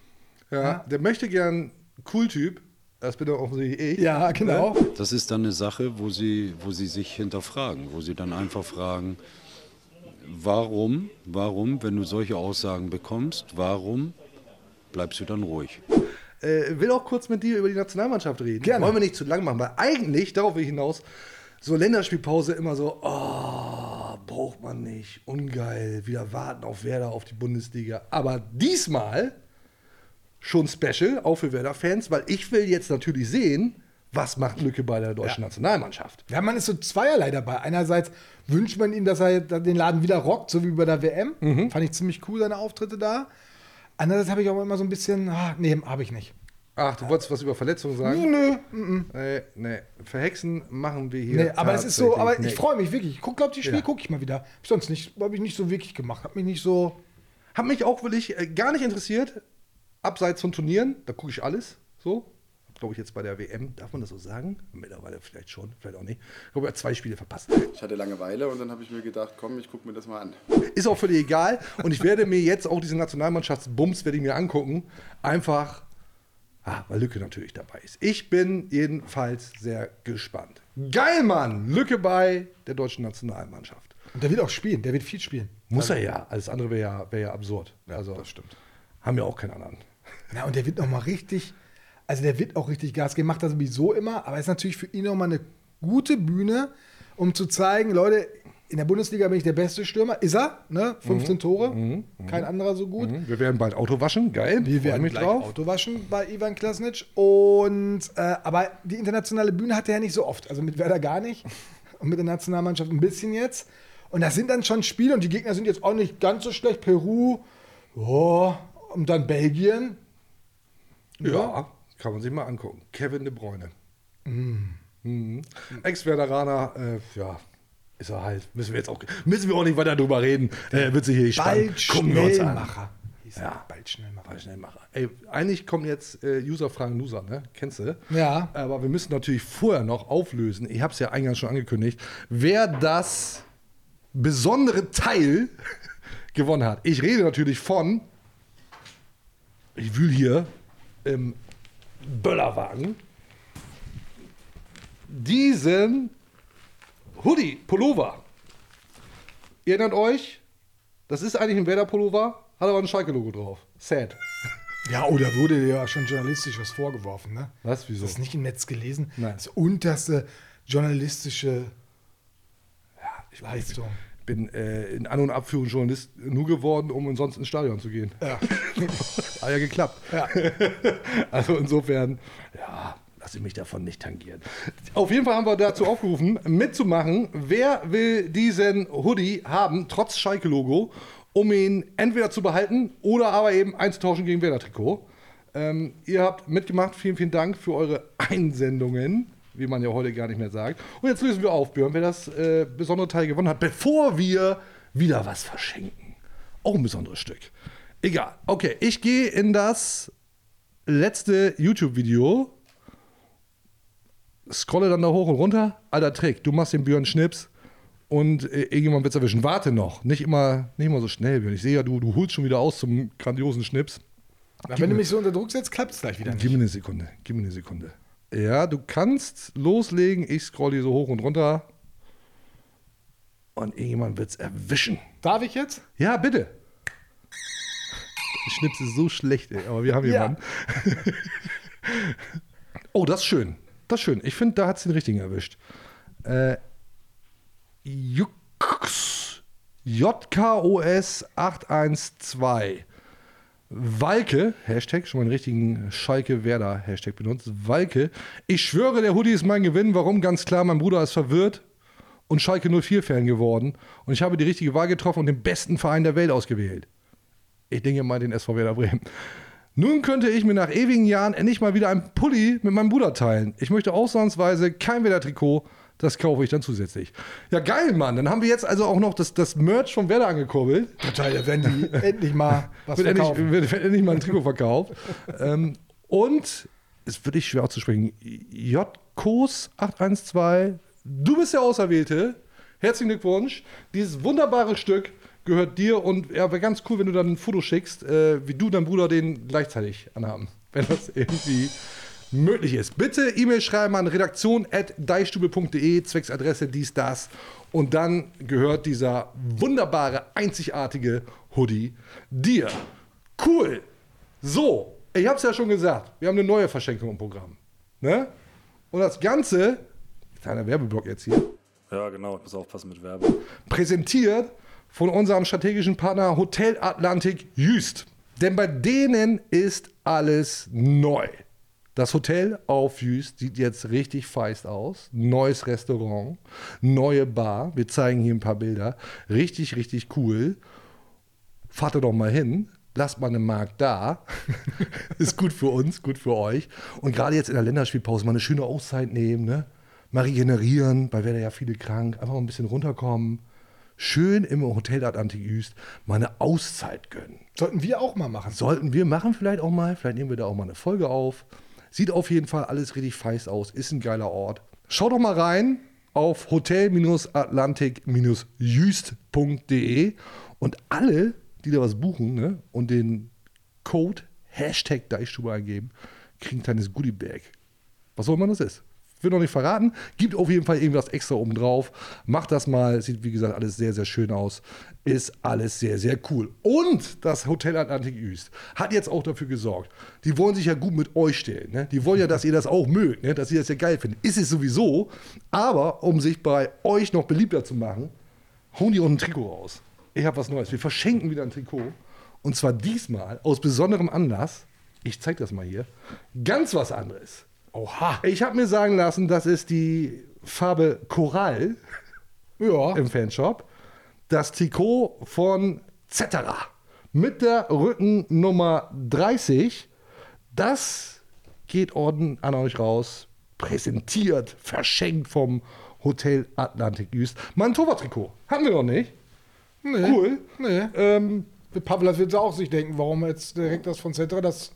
Ja, der möchte gern Cool-Typ. Das bin doch offensichtlich ich. Ja, genau. Das ist dann eine Sache, wo sie, wo sie sich hinterfragen, wo sie dann einfach fragen, warum, warum, wenn du solche Aussagen bekommst, warum bleibst du dann ruhig? äh, will auch kurz mit dir über die Nationalmannschaft reden. Gerne. Wollen wir nicht zu lang machen, weil eigentlich, darauf will ich hinaus, so Länderspielpause immer so, oh, braucht man nicht, ungeil, wieder warten auf Werder, auf die Bundesliga. Aber diesmal schon special, auch für Werder-Fans, weil ich will jetzt natürlich sehen, was macht Lücke bei der deutschen Nationalmannschaft. Ja, man ist so zweierlei dabei. Einerseits wünscht man ihm, dass er den Laden wieder rockt, so wie bei der WM. Mhm. Fand ich ziemlich cool, seine Auftritte da. Andererseits habe ich auch immer so ein bisschen, ah, nee, habe ich nicht. Ach, du wolltest was über Verletzungen sagen? Nö, nö. Nee, nee. Verhexen machen wir hier. Nee, aber es ist so, aber ich freue mich wirklich. Ich gucke, glaube die Spiele Ja. gucke ich mal wieder. Hab ich sonst nicht, habe ich nicht so wirklich gemacht. Hab mich nicht so. Hat mich auch wirklich äh, gar nicht interessiert, abseits von Turnieren, da gucke ich alles so. Glaube ich jetzt bei der WM, darf man das so sagen? Mittlerweile vielleicht schon, vielleicht auch nicht. Ich glaube, er hat zwei Spiele verpasst. Ich hatte Langeweile und dann habe ich mir gedacht, komm, ich gucke mir das mal an. Ist auch völlig egal. Und ich werde mir jetzt auch diese Nationalmannschaftsbums werde ich mir angucken. Einfach, ah, weil Lücke natürlich dabei ist. Ich bin jedenfalls sehr gespannt. Geil, Mann! Lücke bei der deutschen Nationalmannschaft. Und der wird auch spielen, der wird viel spielen. Muss er ja. Alles andere wäre ja, wär ja absurd. Also, das stimmt. Haben wir auch keinen anderen. Ja, und der wird noch mal richtig, also der wird auch richtig Gas geben, macht das sowieso immer, aber ist natürlich für ihn noch mal eine gute Bühne, um zu zeigen, Leute, in der Bundesliga bin ich der beste Stürmer. Ist er, ne? 15 Mhm, Tore, kein anderer so gut. Wir werden bald Auto waschen, geil. Wir werden mich gleich drauf. Auto waschen bei Ivan Klasnic. Und, äh, aber die internationale Bühne hat er ja nicht so oft. Also mit Werder gar nicht. (laughs) Und mit der Nationalmannschaft ein bisschen jetzt. Und das sind dann schon Spiele und die Gegner sind jetzt auch nicht ganz so schlecht. Peru, oh, und dann Belgien. Ja, kann man sich mal angucken. Kevin de Bruyne. Mm. Mhm. Ex-Werderaner, äh, ja, ist er halt. Müssen wir jetzt auch, müssen wir auch nicht weiter drüber reden. Äh, wird sich hier spannend. Bald uns an. Schnellmacher. Er. Ja. Bald Schnellmacher. Bald Schnellmacher. Ey, eigentlich kommen jetzt äh, User-Fragen Loser, ne? Kennst du? Ja. Aber wir müssen natürlich vorher noch auflösen. Ich habe es ja eingangs schon angekündigt, wer das besondere Teil (laughs) gewonnen hat. Ich rede natürlich von. Ich wühl hier im Böllerwagen. Diesen Hoodie, Pullover. Ihr erinnert euch? Das ist eigentlich ein Werder-Pullover, hat aber ein Schalke-Logo drauf. Sad. Ja, oh, da wurde dir ja schon journalistisch was vorgeworfen, ne? Was? Wieso? Hast du nicht im Netz gelesen? Nein. Das unterste journalistische Leistung. Ich bin äh, in An- und Abführung Journalist nur geworden, um umsonst ins Stadion zu gehen. Ja. (laughs) Hat ja geklappt. Ja. (laughs) also insofern, ja, lasse ich mich davon nicht tangieren. Auf jeden Fall haben wir dazu aufgerufen, mitzumachen. Wer will diesen Hoodie haben, trotz Schalke-Logo, um ihn entweder zu behalten oder aber eben einzutauschen gegen Werder-Trikot? Ähm, ihr habt mitgemacht. Vielen, vielen Dank für eure Einsendungen, wie man ja heute gar nicht mehr sagt. Und jetzt lösen wir auf, Björn, wer das äh, besondere Teil gewonnen hat, bevor wir wieder was verschenken. Auch ein besonderes Stück. Egal. Okay, ich gehe in das letzte YouTube-Video. Scrolle dann da hoch und runter. Alter Trick, du machst den Björn Schnips und äh, irgendjemand wird erwischen. Warte noch. Nicht immer, nicht immer so schnell, Björn. Ich sehe ja, du, du holst schon wieder aus zum grandiosen Schnips. Na, wenn du mich so unter Druck setzt, klappt es gleich wieder Gib nicht. mir eine Sekunde. Gib mir eine Sekunde. Ja, du kannst loslegen. Ich scroll hier so hoch und runter. Und irgendjemand wird es erwischen. Darf ich jetzt? Ja, bitte. Der Schnips ist so schlecht, ey, aber wir haben Ja. jemanden. (laughs) oh, das ist schön. Das ist schön. Ich finde, da hat es den richtigen erwischt. Äh, JKOS 812. Walke, Hashtag, schon mal einen richtigen Schalke-Werder-Hashtag benutzt. Walke, ich schwöre, der Hoodie ist mein Gewinn. Warum? Ganz klar, mein Bruder ist verwirrt und Schalke 04-Fan geworden. Und ich habe die richtige Wahl getroffen und den besten Verein der Welt ausgewählt. Ich denke mal den SV Werder Bremen. Nun könnte ich mir nach ewigen Jahren endlich mal wieder einen Pulli mit meinem Bruder teilen. Ich möchte ausnahmsweise kein Werder-Trikot. Das kaufe ich dann zusätzlich. Ja, geil, Mann. Dann haben wir jetzt also auch noch das, das Merch vom Werder angekurbelt. Total, da werden die (laughs) endlich mal was wird, endlich, verkaufen. wird, wird endlich mal ein Trikot verkauft. ähm, und es ist wirklich schwer auszusprechen. JKOS 812. Du bist der Auserwählte. Herzlichen Glückwunsch. Dieses wunderbare Stück gehört dir und ja, wäre ganz cool, wenn du dann ein Foto schickst, äh, wie du und dein Bruder den gleichzeitig anhaben. Wenn das (laughs) irgendwie möglich ist. Bitte E-Mail schreiben an redaktion.deichstube.de, zwecks Adresse dies, das. Und dann gehört dieser wunderbare, einzigartige Hoodie dir. Cool. So, Ich habe es ja schon gesagt, wir haben eine neue Verschenkung im Programm. Ne? Und das Ganze, kleiner Werbeblock jetzt hier, Ja, genau, ich muss aufpassen mit Werbung. präsentiert von unserem strategischen Partner Hotel Atlantik Jüst. Denn bei denen ist alles neu. Das Hotel auf Jüst sieht jetzt richtig feist aus. Neues Restaurant, neue Bar. Wir zeigen hier ein paar Bilder. Richtig, richtig cool. Fahrt doch mal hin. Lasst mal eine Mark da. (laughs) ist gut für uns, gut für euch. Und gerade jetzt in der Länderspielpause mal eine schöne Auszeit nehmen. Ne? Mal regenerieren, weil werden ja viele krank. Einfach mal ein bisschen runterkommen. Schön im Hotel Atlantik Jüst mal eine Auszeit gönnen. Sollten wir auch mal machen. Sollten wir machen vielleicht auch mal. Vielleicht nehmen wir da auch mal eine Folge auf. Sieht auf jeden Fall alles richtig feist aus. Ist ein geiler Ort. Schaut doch mal rein auf hotel-atlantik-jüst.de und alle, die da was buchen ne, und den Code Hashtag Deichstube eingeben, kriegen ein kleines Goodie-Bag. Was auch immer das ist. Will noch nicht verraten. Gibt auf jeden Fall irgendwas extra oben drauf. Macht das mal. Sieht, wie gesagt, alles sehr, sehr schön aus. Ist alles sehr, sehr cool. Und das Hotel Atlantik Üst hat jetzt auch dafür gesorgt. Die wollen sich ja gut mit euch stellen. Ne? Die wollen ja, dass ihr das auch mögt, ne? dass ihr das ja geil findet. Ist es sowieso. Aber um sich bei euch noch beliebter zu machen, hauen die auch ein Trikot raus. Ich habe was Neues. Wir verschenken wieder ein Trikot. Und zwar diesmal aus besonderem Anlass. Ich zeige das mal hier. Ganz was anderes. Oha. Ich habe mir sagen lassen, das ist die Farbe Korall (laughs) ja. im Fanshop. Das Trikot von Zetera mit der Rückennummer 30. Das geht Orden an euch raus. Präsentiert, verschenkt vom Hotel Atlantik Jüst. Mein Torwarttrikot. Haben wir noch nicht. Nee. Cool. Nee. Ähm, Pavlas wird auch sich denken, warum jetzt direkt das von Zetra das.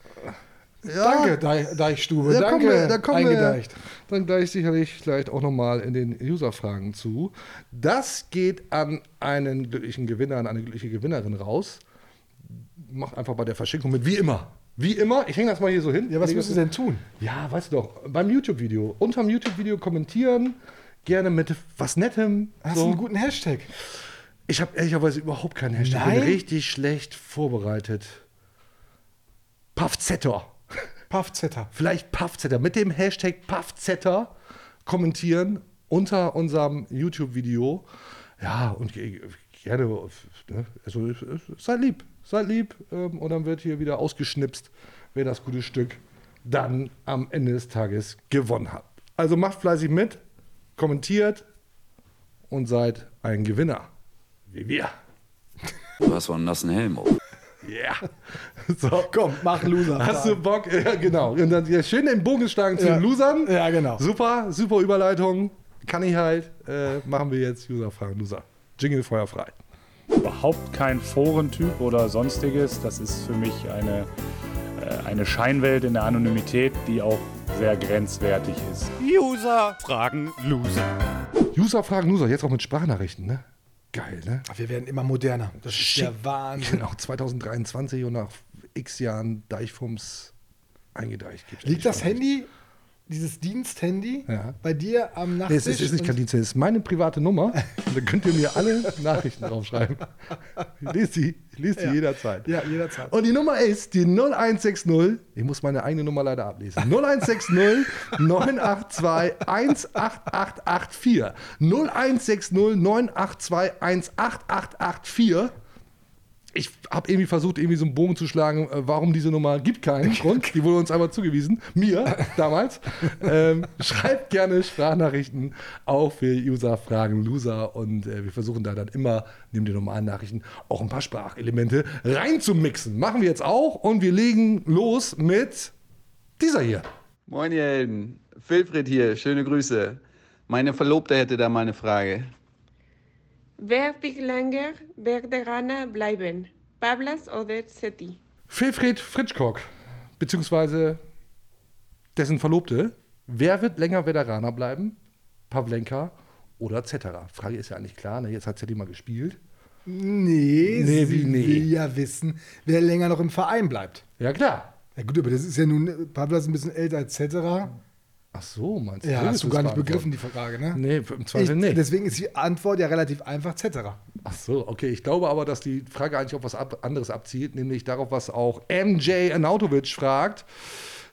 Ja. Danke, Deich, Deichstube. Da Danke, kommen wir, da kommen wir eingedeicht. dann gleich sicherlich vielleicht auch nochmal in den User-Fragen zu. Das geht an einen glücklichen Gewinner, an eine glückliche Gewinnerin raus. Macht einfach bei der Verschenkung mit, wie immer. Wie immer, ich hänge das mal hier so hin. Ja, was müssen Sie denn tun? Ja, weißt du doch, beim YouTube-Video. Unterm YouTube-Video kommentieren, gerne mit was Nettem. Hast du einen guten Hashtag? Ich habe ehrlicherweise überhaupt keinen Hashtag. Nein? Bin richtig schlecht vorbereitet. Puffzetter. Puffzetter. Vielleicht Puffzetter. Mit dem Hashtag Puffzetter kommentieren unter unserem YouTube-Video. Ja, und ge- gerne, ne, also seid lieb, seid lieb. Ähm, und dann wird hier wieder ausgeschnipst, wer das gute Stück dann am Ende des Tages gewonnen hat. Also macht fleißig mit, kommentiert und seid ein Gewinner. Wie wir. Du hast so einen nassen Helm auf. Ja. (laughs) So. Komm, mach Loser. Hast du Bock? Ja, genau. Und dann ja, schön den Bogen schlagen zu Ja. den Losern. Ja, genau. Super, super Überleitung. Kann ich halt. Äh, machen wir jetzt User-Fragen, Loser. Jingle feuerfrei. Überhaupt kein Forentyp oder sonstiges. Das ist für mich eine, äh, eine Scheinwelt in der Anonymität, die auch sehr grenzwertig ist. User fragen Loser. User-Fragen, Loser. Jetzt auch mit Sprachnachrichten, ne? Geil, ne? Wir werden immer moderner. Das ist Schick. der Wahnsinn. Genau, 2023 und nach x Jahren Deichfums eingedeicht. Liegt das. Handy, dieses Diensthandy, Ja. bei dir am Nee, Nachttisch? es ist, nicht kein Dienst, es ist meine private Nummer. Da könnt ihr mir alle (laughs) Nachrichten draufschreiben. Ich lese die, ich lese die Ja. jederzeit. Ja, jederzeit. Und die Nummer ist die 0160, ich muss meine eigene Nummer leider ablesen. 0160 982 18884. 0160 982 18884. Ich habe irgendwie versucht, irgendwie so einen Bogen zu schlagen, äh, warum diese Nummer gibt keinen Grund. Die wurde uns einmal zugewiesen. Mir (laughs) damals. ähm, schreibt gerne Sprachnachrichten auf für User Fragen Loser und äh, wir versuchen da dann immer neben den normalen Nachrichten auch ein paar Sprachelemente reinzumixen. Machen wir jetzt auch und wir legen los mit dieser hier. Moin ihr Helden, Wilfried hier, schöne Grüße. Meine Verlobte hätte da mal eine Frage. Wer wird länger Veteraner bleiben? Pablas oder Seti? Wilfried Fritschkock, beziehungsweise dessen Verlobte. Wer wird länger Veteraner bleiben? Pavlenka oder Zetterer? Frage ist ja eigentlich klar, ne? jetzt hat Zetti mal gespielt. Nee, Nee, sie wie nee? will ja wissen, wer länger noch im Verein bleibt. Ja, klar. Ja gut, aber das ist ja nun, Pablo ist ein bisschen älter als Cetera. Ach so, meinst du? Ja, hast du gar nicht begriffen, die Frage, ne? Nee, im Zweifel ich, nicht. Deswegen ist die Antwort ja relativ einfach, etc. Ach so, okay. Ich glaube aber, dass die Frage eigentlich auf was anderes abzielt, nämlich darauf, was auch MJ Anautovic fragt.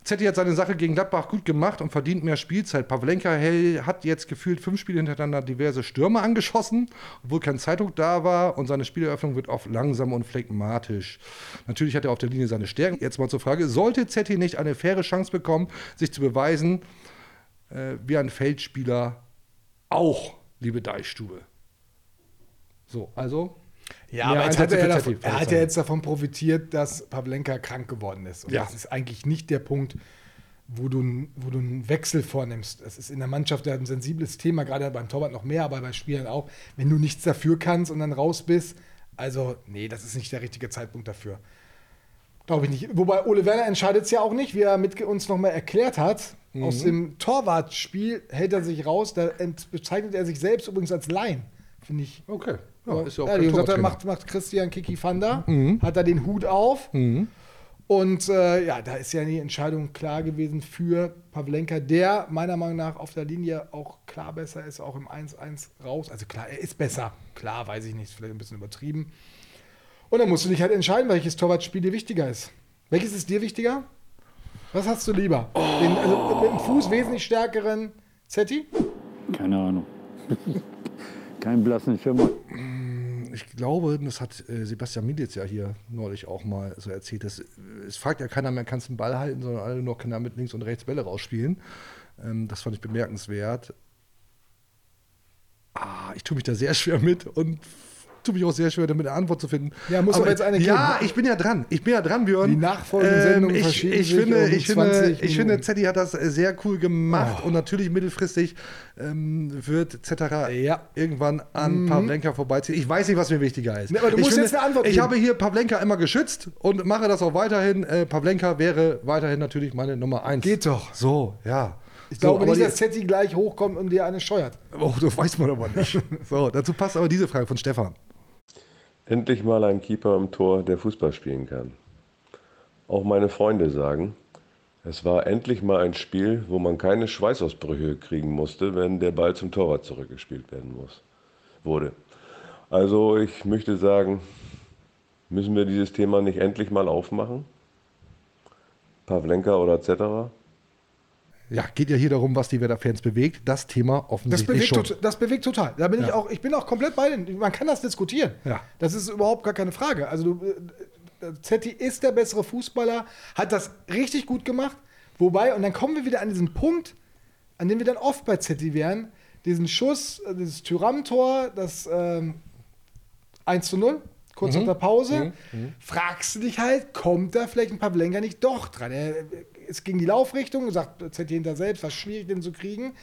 Zetti hat seine Sache gegen Gladbach gut gemacht und verdient mehr Spielzeit. Pavlenka Hell hat jetzt gefühlt fünf Spiele hintereinander diverse Stürme angeschossen, obwohl kein Zeitdruck da war und seine Spieleröffnung wird oft langsam und phlegmatisch. Natürlich hat er auf der Linie seine Stärken. Jetzt mal zur Frage, sollte Zetti nicht eine faire Chance bekommen, sich zu beweisen, äh, wie ein Feldspieler auch, liebe Deichstube? So, also Ja, aber jetzt hat er, davon, er hat ja jetzt davon profitiert, dass Pavlenka krank geworden ist. Und Ja. das ist eigentlich nicht der Punkt, wo du, wo du einen Wechsel vornimmst. Das ist in der Mannschaft ja ein sensibles Thema, gerade beim Torwart noch mehr, aber bei Spielern auch. Wenn du nichts dafür kannst und dann raus bist, also nee, das ist nicht der richtige Zeitpunkt dafür. Glaube ich nicht. Wobei Ole Werner entscheidet es ja auch nicht, wie er mit uns nochmal erklärt hat. Mhm. Aus dem Torwartspiel hält er sich raus. Da bezeichnet er sich selbst übrigens als Laien. Finde ich. Okay. Ja, ist ja auch ja, kein gesagt, macht, macht Christian Kiki Fanda, Mhm. hat er den Hut auf. Mhm. Und äh, ja, da ist ja die Entscheidung klar gewesen für Pavlenka, der meiner Meinung nach auf der Linie auch klar besser ist, auch im 1-1 raus. Also klar, er ist besser. Klar, weiß ich nicht, ist vielleicht ein bisschen übertrieben. Und dann musst du dich halt entscheiden, welches Torwartspiel dir wichtiger ist. Welches ist dir wichtiger? Was hast du lieber? Den, also mit dem Fuß wesentlich stärkeren Zetti? Keine Ahnung. (laughs) Kein blassen Schimmer. Ich glaube, das hat äh, Sebastian Militz ja hier neulich auch mal so erzählt. Dass, äh, es fragt ja keiner mehr, kannst du den Ball halten, sondern alle nur können mit links und rechts Bälle rausspielen. Ähm, das fand ich bemerkenswert. Ah, ich tue mich da sehr schwer mit und tue mich auch sehr schwer damit eine Antwort zu finden. Ja, muss aber jetzt eine Ja, geben. ich bin ja dran. Ich bin ja dran, Björn. Die nachfolgenden Sendungen ich, verschieben ich sich finde, um ich finde, 20 ich finde. Zetti hat das sehr cool gemacht Oh. und natürlich mittelfristig ähm, wird Zetterer Ja. irgendwann an Mhm. Pavlenka vorbeiziehen. Ich weiß nicht, was mir wichtiger ist. Nee, aber du ich musst jetzt eine Antwort Ich geben. habe hier Pavlenka immer geschützt und mache das auch weiterhin. Äh, Pavlenka wäre weiterhin natürlich meine Nummer eins. Geht doch. So, ja. Ich So, glaube nicht, dass Zetti gleich hochkommt und dir eine scheuert. Oh, das weiß man aber nicht. (laughs) so, dazu passt aber diese Frage von Stefan. Endlich mal ein Keeper im Tor, der Fußball spielen kann. Auch meine Freunde sagen, es war endlich mal ein Spiel, wo man keine Schweißausbrüche kriegen musste, wenn der Ball zum Torwart zurückgespielt werden muss, wurde. Also ich möchte sagen, müssen wir dieses Thema nicht endlich mal aufmachen? Pavlenka oder etc.? Ja, geht ja hier darum, was die Werder-Fans bewegt. Das Thema Das offensichtlich bewegt, schon. das bewegt total. Da bin ich Ja. auch, ich bin auch komplett bei den. Man kann das diskutieren. Ja. Das ist überhaupt gar keine Frage. Also du, äh, Zetti ist der bessere Fußballer, hat das richtig gut gemacht. Wobei, und dann kommen wir wieder an diesen Punkt, an dem wir dann oft bei Zetti wären, diesen Schuss, äh, dieses Tyram-Tor, das ähm, 1 zu 0, kurz Mhm. nach der Pause, Mhm. Mhm. fragst du dich halt, kommt da vielleicht ein Pavlenka nicht doch dran? Er ist gegen die Laufrichtung, sagt Zetti hinter selbst, war schwierig, den zu kriegen.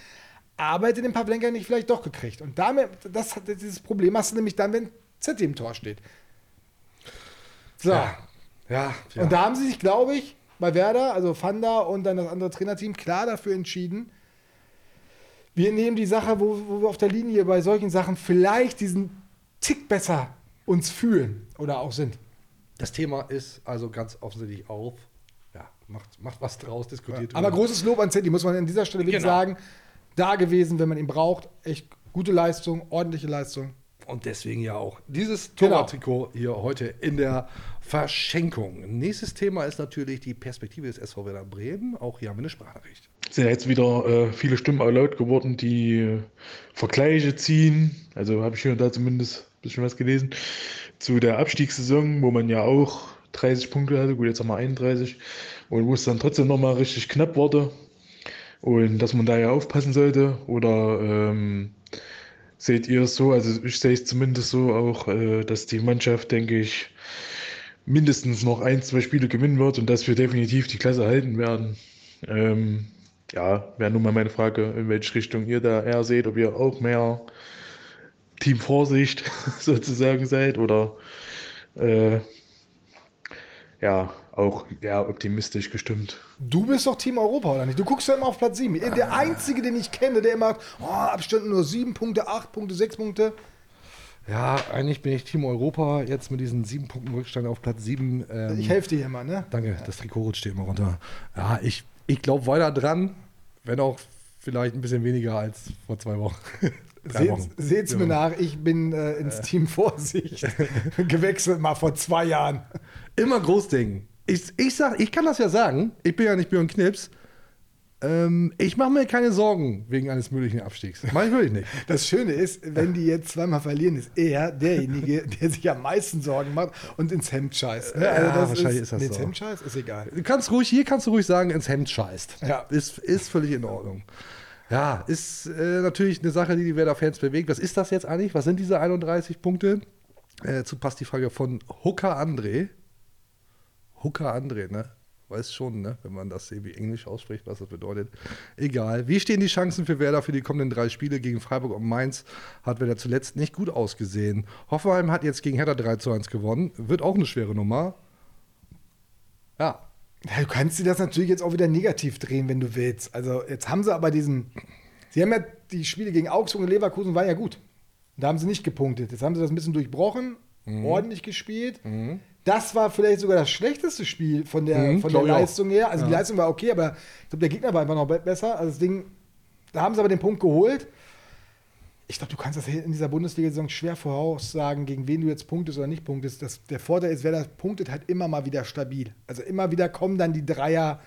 Aber hätte den Pavlenka nicht vielleicht doch gekriegt. Und damit, das, hat- dieses Problem hast du nämlich dann, wenn Zetti im Tor steht. So. Ja. Ja, ja. Und da haben sie sich, glaube ich, bei Werder, also Fanda und dann das andere Trainerteam, klar dafür entschieden, wir nehmen die Sache, wo, wo wir auf der Linie bei solchen Sachen vielleicht diesen Tick besser uns fühlen oder auch sind. Das Thema ist also ganz offensichtlich auf. Ja, macht, macht was draus, diskutiert. Aber drüber. großes Lob an Zetti, muss man an dieser Stelle wirklich Genau. sagen. Da gewesen, wenn man ihn braucht. Echt gute Leistung, ordentliche Leistung. Und deswegen ja auch dieses Genau. Torwarttrikot hier heute in der Verschenkung. Nächstes Thema ist natürlich die Perspektive des SV Werder Bremen. Auch hier haben wir eine Sprachnachricht. sind ja jetzt wieder äh, viele Stimmen laut geworden, die äh, Vergleiche ziehen. Also habe ich hier und da zumindest ein bisschen was gelesen. Zu der Abstiegssaison, wo man ja auch 30 Punkte hatte, gut, jetzt haben wir 31, und wo es dann trotzdem nochmal richtig knapp wurde. Und dass man da ja aufpassen sollte. Oder ähm, seht ihr es so? Also ich sehe es zumindest so auch, äh, dass die Mannschaft, denke ich, mindestens noch ein, zwei Spiele gewinnen wird und dass wir definitiv die Klasse halten werden. Ähm, ja, wäre nun mal meine Frage, in welche Richtung ihr da eher seht, ob ihr auch mehr Team Vorsicht (laughs) sozusagen seid oder äh, ja, auch eher optimistisch gestimmt. Du bist doch Team Europa, oder nicht? Du guckst ja immer auf Platz 7. Der Einzige, den ich kenne, der immer sagt, oh, Abstand nur 7 Punkte, 8 Punkte, 6 Punkte. Ja, eigentlich bin ich Team Europa jetzt mit diesen sieben Punkten Rückstand auf Platz sieben. Ähm, Ich helfe dir hier mal, ne? Danke, das Trikot rutscht dir immer runter. Ja, ich, ich glaube weiter dran. Wenn auch vielleicht ein bisschen weniger als vor zwei Wochen. (laughs) Drei Wochen. Seht es mir Ja. nach, ich bin äh, ins Team Vorsicht (laughs) gewechselt, mal vor zwei Jahren. Immer Großding. Ich, ich sag, ich kann das ja sagen. Ich bin ja nicht Björn Knips. Ähm, ich mache mir keine Sorgen wegen eines möglichen Abstiegs. Mach ich wirklich nicht. (laughs) Das Schöne ist, wenn die jetzt zweimal verlieren, ist er derjenige, (laughs) der sich am meisten Sorgen macht und ins Hemd scheißt. ne? Ja, wahrscheinlich ist das nee, ins so. Hemd scheißt, ist egal. Du kannst ruhig, hier kannst du ruhig sagen, ins Hemd scheißt. Ja. Ist, ist völlig in Ordnung. Ja, ist äh, natürlich eine Sache, die die Werder-Fans bewegt. Was ist das jetzt eigentlich? Was sind diese 31 Punkte? Äh, dazu passt die Frage von Hooker André. Hooker André, ne? Weiß schon, ne? Wenn man das irgendwie Englisch ausspricht, was das bedeutet. Egal. Wie stehen die Chancen für Werder für die kommenden drei Spiele gegen Freiburg und Mainz? Hat Werder zuletzt nicht gut ausgesehen. Hoffenheim hat jetzt gegen Hertha 3 zu 1 gewonnen. Wird auch eine schwere Nummer. Ja, Ja, du kannst dir das natürlich jetzt auch wieder negativ drehen, wenn du willst. Also jetzt haben sie aber diesen, sie haben ja die Spiele gegen Augsburg und Leverkusen waren ja gut. Da haben sie nicht gepunktet. Jetzt haben sie das ein bisschen durchbrochen, Mhm. ordentlich gespielt. Das war vielleicht sogar das schlechteste Spiel von der, Mhm, von der. Leistung her. Also die Ja. Leistung war okay, aber ich glaube, der Gegner war einfach noch be- besser. Also das Ding, da haben sie aber den Punkt geholt. Ich glaube, du kannst das in dieser Bundesliga-Saison schwer voraussagen, gegen wen du jetzt punktest oder nicht punktest. Das, der Vorteil ist, wer das punktet, halt immer mal wieder stabil. Also immer wieder kommen dann die Dreier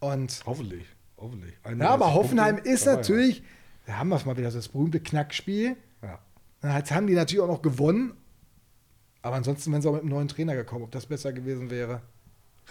und. Hoffentlich. Hoffentlich. Ja, aber 31 Hoffenheim Punkte ist natürlich, da haben wir es mal wieder, so das berühmte Knackspiel. Ja. Jetzt haben die natürlich auch noch gewonnen. Aber ansonsten wären sie auch mit einem neuen Trainer gekommen, ob das besser gewesen wäre.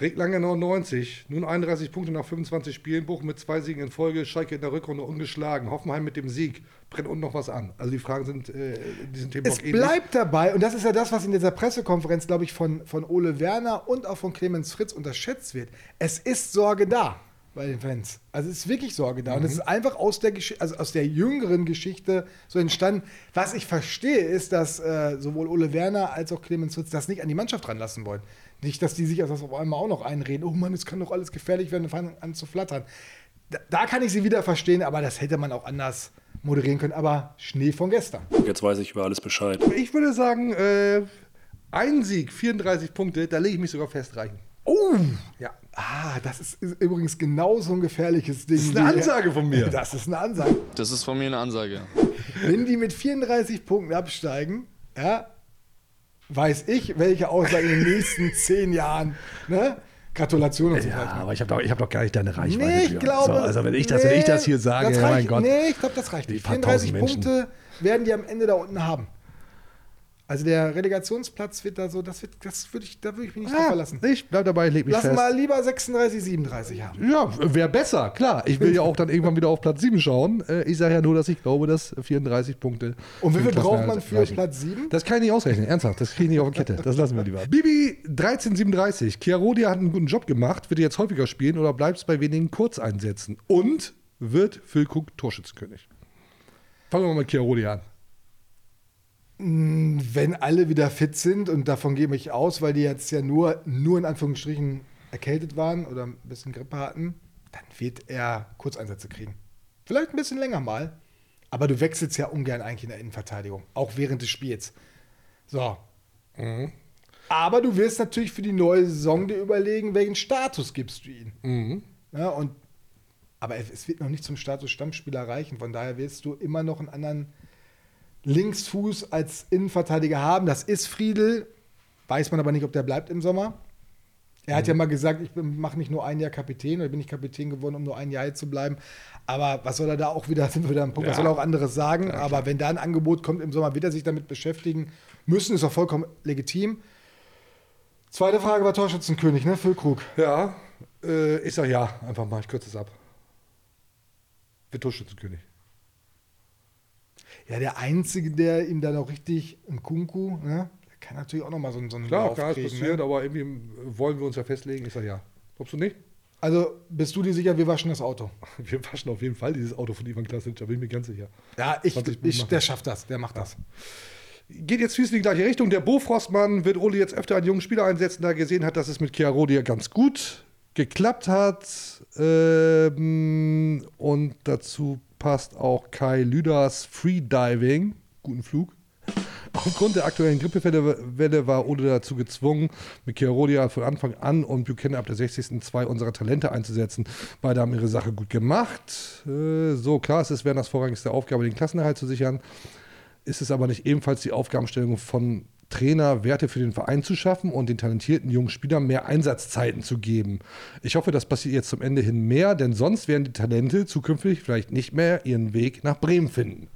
Rick Lange 99, nun 31 Punkte nach 25 Spielen, Bochum mit zwei Siegen in Folge, Schalke in der Rückrunde ungeschlagen, Hoffenheim mit dem Sieg, brennt unten noch was an. Also die Fragen sind äh, in diesem Thema Es bleibt dabei, und das ist ja das, was in dieser Pressekonferenz, glaube ich, von, von Ole Werner und auch von Clemens Fritz unterschätzt wird. Es ist Sorge da bei den Fans. Also es ist wirklich Sorge da. Und es ist einfach aus der, Gesch also aus der jüngeren Geschichte so entstanden. Was ich verstehe, ist, dass äh, sowohl Ole Werner als auch Clemens Fritz das nicht an die Mannschaft ranlassen wollen. Nicht, dass die sich das auf einmal auch noch einreden. Oh Mann, es kann doch alles gefährlich werden fangen an zu flattern. Da, da kann ich sie wieder verstehen, aber das hätte man auch anders moderieren können. Aber Schnee von gestern. Jetzt weiß ich über alles Bescheid. Ich würde sagen, äh, ein Sieg, 34 Punkte, da lege ich mich sogar fest reichen. Oh! Ja. Ah, das ist, ist übrigens genauso ein gefährliches Ding. Das ist eine Ansage von mir. Das ist eine Ansage. Das ist von mir eine Ansage. Wenn die mit 34 Punkten absteigen, ja, weiß ich, welche Aussage in den nächsten (laughs) zehn Jahren, ne? Gratulation und so Ja, weiter. aber ich habe doch, ich hab doch gar nicht deine Reichweite. Nee, ich Björn. glaube. So, also wenn ich das, wenn ich das hier sage, das ja, mein reicht, Gott. Nee, ich glaube, das reicht nicht. paar 34 tausend Menschen. Punkte werden die am Ende da unten haben. Also der Relegationsplatz wird da so, das wird, das würde ich, da würde ich mich nicht drauf verlassen. Ich bleib dabei, leg mich Lass fest. mal lieber 36, 37 haben. Ja, wäre besser, klar. Ich will ja auch dann irgendwann wieder auf Platz 7 schauen. Äh, Ich sage ja nur, dass ich glaube, dass 34 Punkte. Und wie viel braucht man für reichen. Platz 7? Das kann ich nicht ausrechnen, ernsthaft. Das kriege ich nicht auf die Kette. Das lassen wir lieber. (laughs) Bibi 1337. Chiarodia hat einen guten Job gemacht. Wird er jetzt häufiger spielen oder bleibt es bei wenigen Kurzeinsätzen? Und wird Füllkrug Torschützenkönig? Fangen wir mal mit Chiarodia an. Wenn alle wieder fit sind, und davon gehe ich aus, weil die jetzt ja nur, nur in Anführungsstrichen erkältet waren oder ein bisschen Grippe hatten, dann wird er Kurzeinsätze kriegen. Vielleicht ein bisschen länger mal, aber du wechselst ja ungern eigentlich in der Innenverteidigung, auch während des Spiels. So. Aber du wirst natürlich für die neue Saison dir überlegen, welchen Status gibst du ihm. Ja, und, aber es wird noch nicht zum Status Stammspieler reichen, von daher wirst du immer noch einen anderen Linksfuß als Innenverteidiger haben. Das ist Friedel. Weiß man aber nicht, ob der bleibt im Sommer. Er hat ja mal gesagt, ich mache nicht nur ein Jahr Kapitän oder bin ich Kapitän geworden, um nur ein Jahr hier zu bleiben. Aber was soll er da auch wieder, (laughs) sind wir wieder am Punkt, was Ja. soll er auch anderes sagen? aber wenn da ein Angebot kommt im Sommer, wird er sich damit beschäftigen müssen, ist auch vollkommen legitim. Zweite Frage war Torschützenkönig, ne? Füllkrug. Ja, äh, ich sage ja, einfach mal, ich kürze es ab. Wird Torschützenkönig. Ja, der Einzige, der ihm dann auch richtig, ein Kunku, ne? Der kann natürlich auch nochmal so, einen- so einen Klar, Lauf klar, ist kriegen, passiert, ne? aber irgendwie wollen wir uns ja festlegen. Ich sage ja. Glaubst du nicht? Also bist du dir sicher, wir waschen das Auto? (laughs) Wir waschen auf jeden Fall dieses Auto von Ivan Klasic, da bin ich mir ganz sicher. Ja, ich, 20 ich, der schafft das, der macht das. Geht jetzt fies in die gleiche Richtung. Der Bofrostmann wird Ole jetzt öfter einen jungen Spieler einsetzen, da er gesehen hat, dass es mit Chiarodia ganz gut geklappt hat. Ähm, und dazu passt auch Kai Lüders Freediving. Guten Flug. Aufgrund der aktuellen Grippewelle war Ole dazu gezwungen, mit Chiarodia von Anfang an und Buchanan ab der 60. zwei unserer Talente einzusetzen. Beide haben ihre Sache gut gemacht. Äh, so, klar, es ist Werners vorrangigste Aufgabe, den Klassenerhalt zu sichern. Ist es aber nicht ebenfalls die Aufgabenstellung von Trainer, Werte für den Verein zu schaffen und den talentierten jungen Spielern mehr Einsatzzeiten zu geben? Ich hoffe, das passiert jetzt zum Ende hin mehr, denn sonst werden die Talente zukünftig vielleicht nicht mehr ihren Weg nach Bremen finden.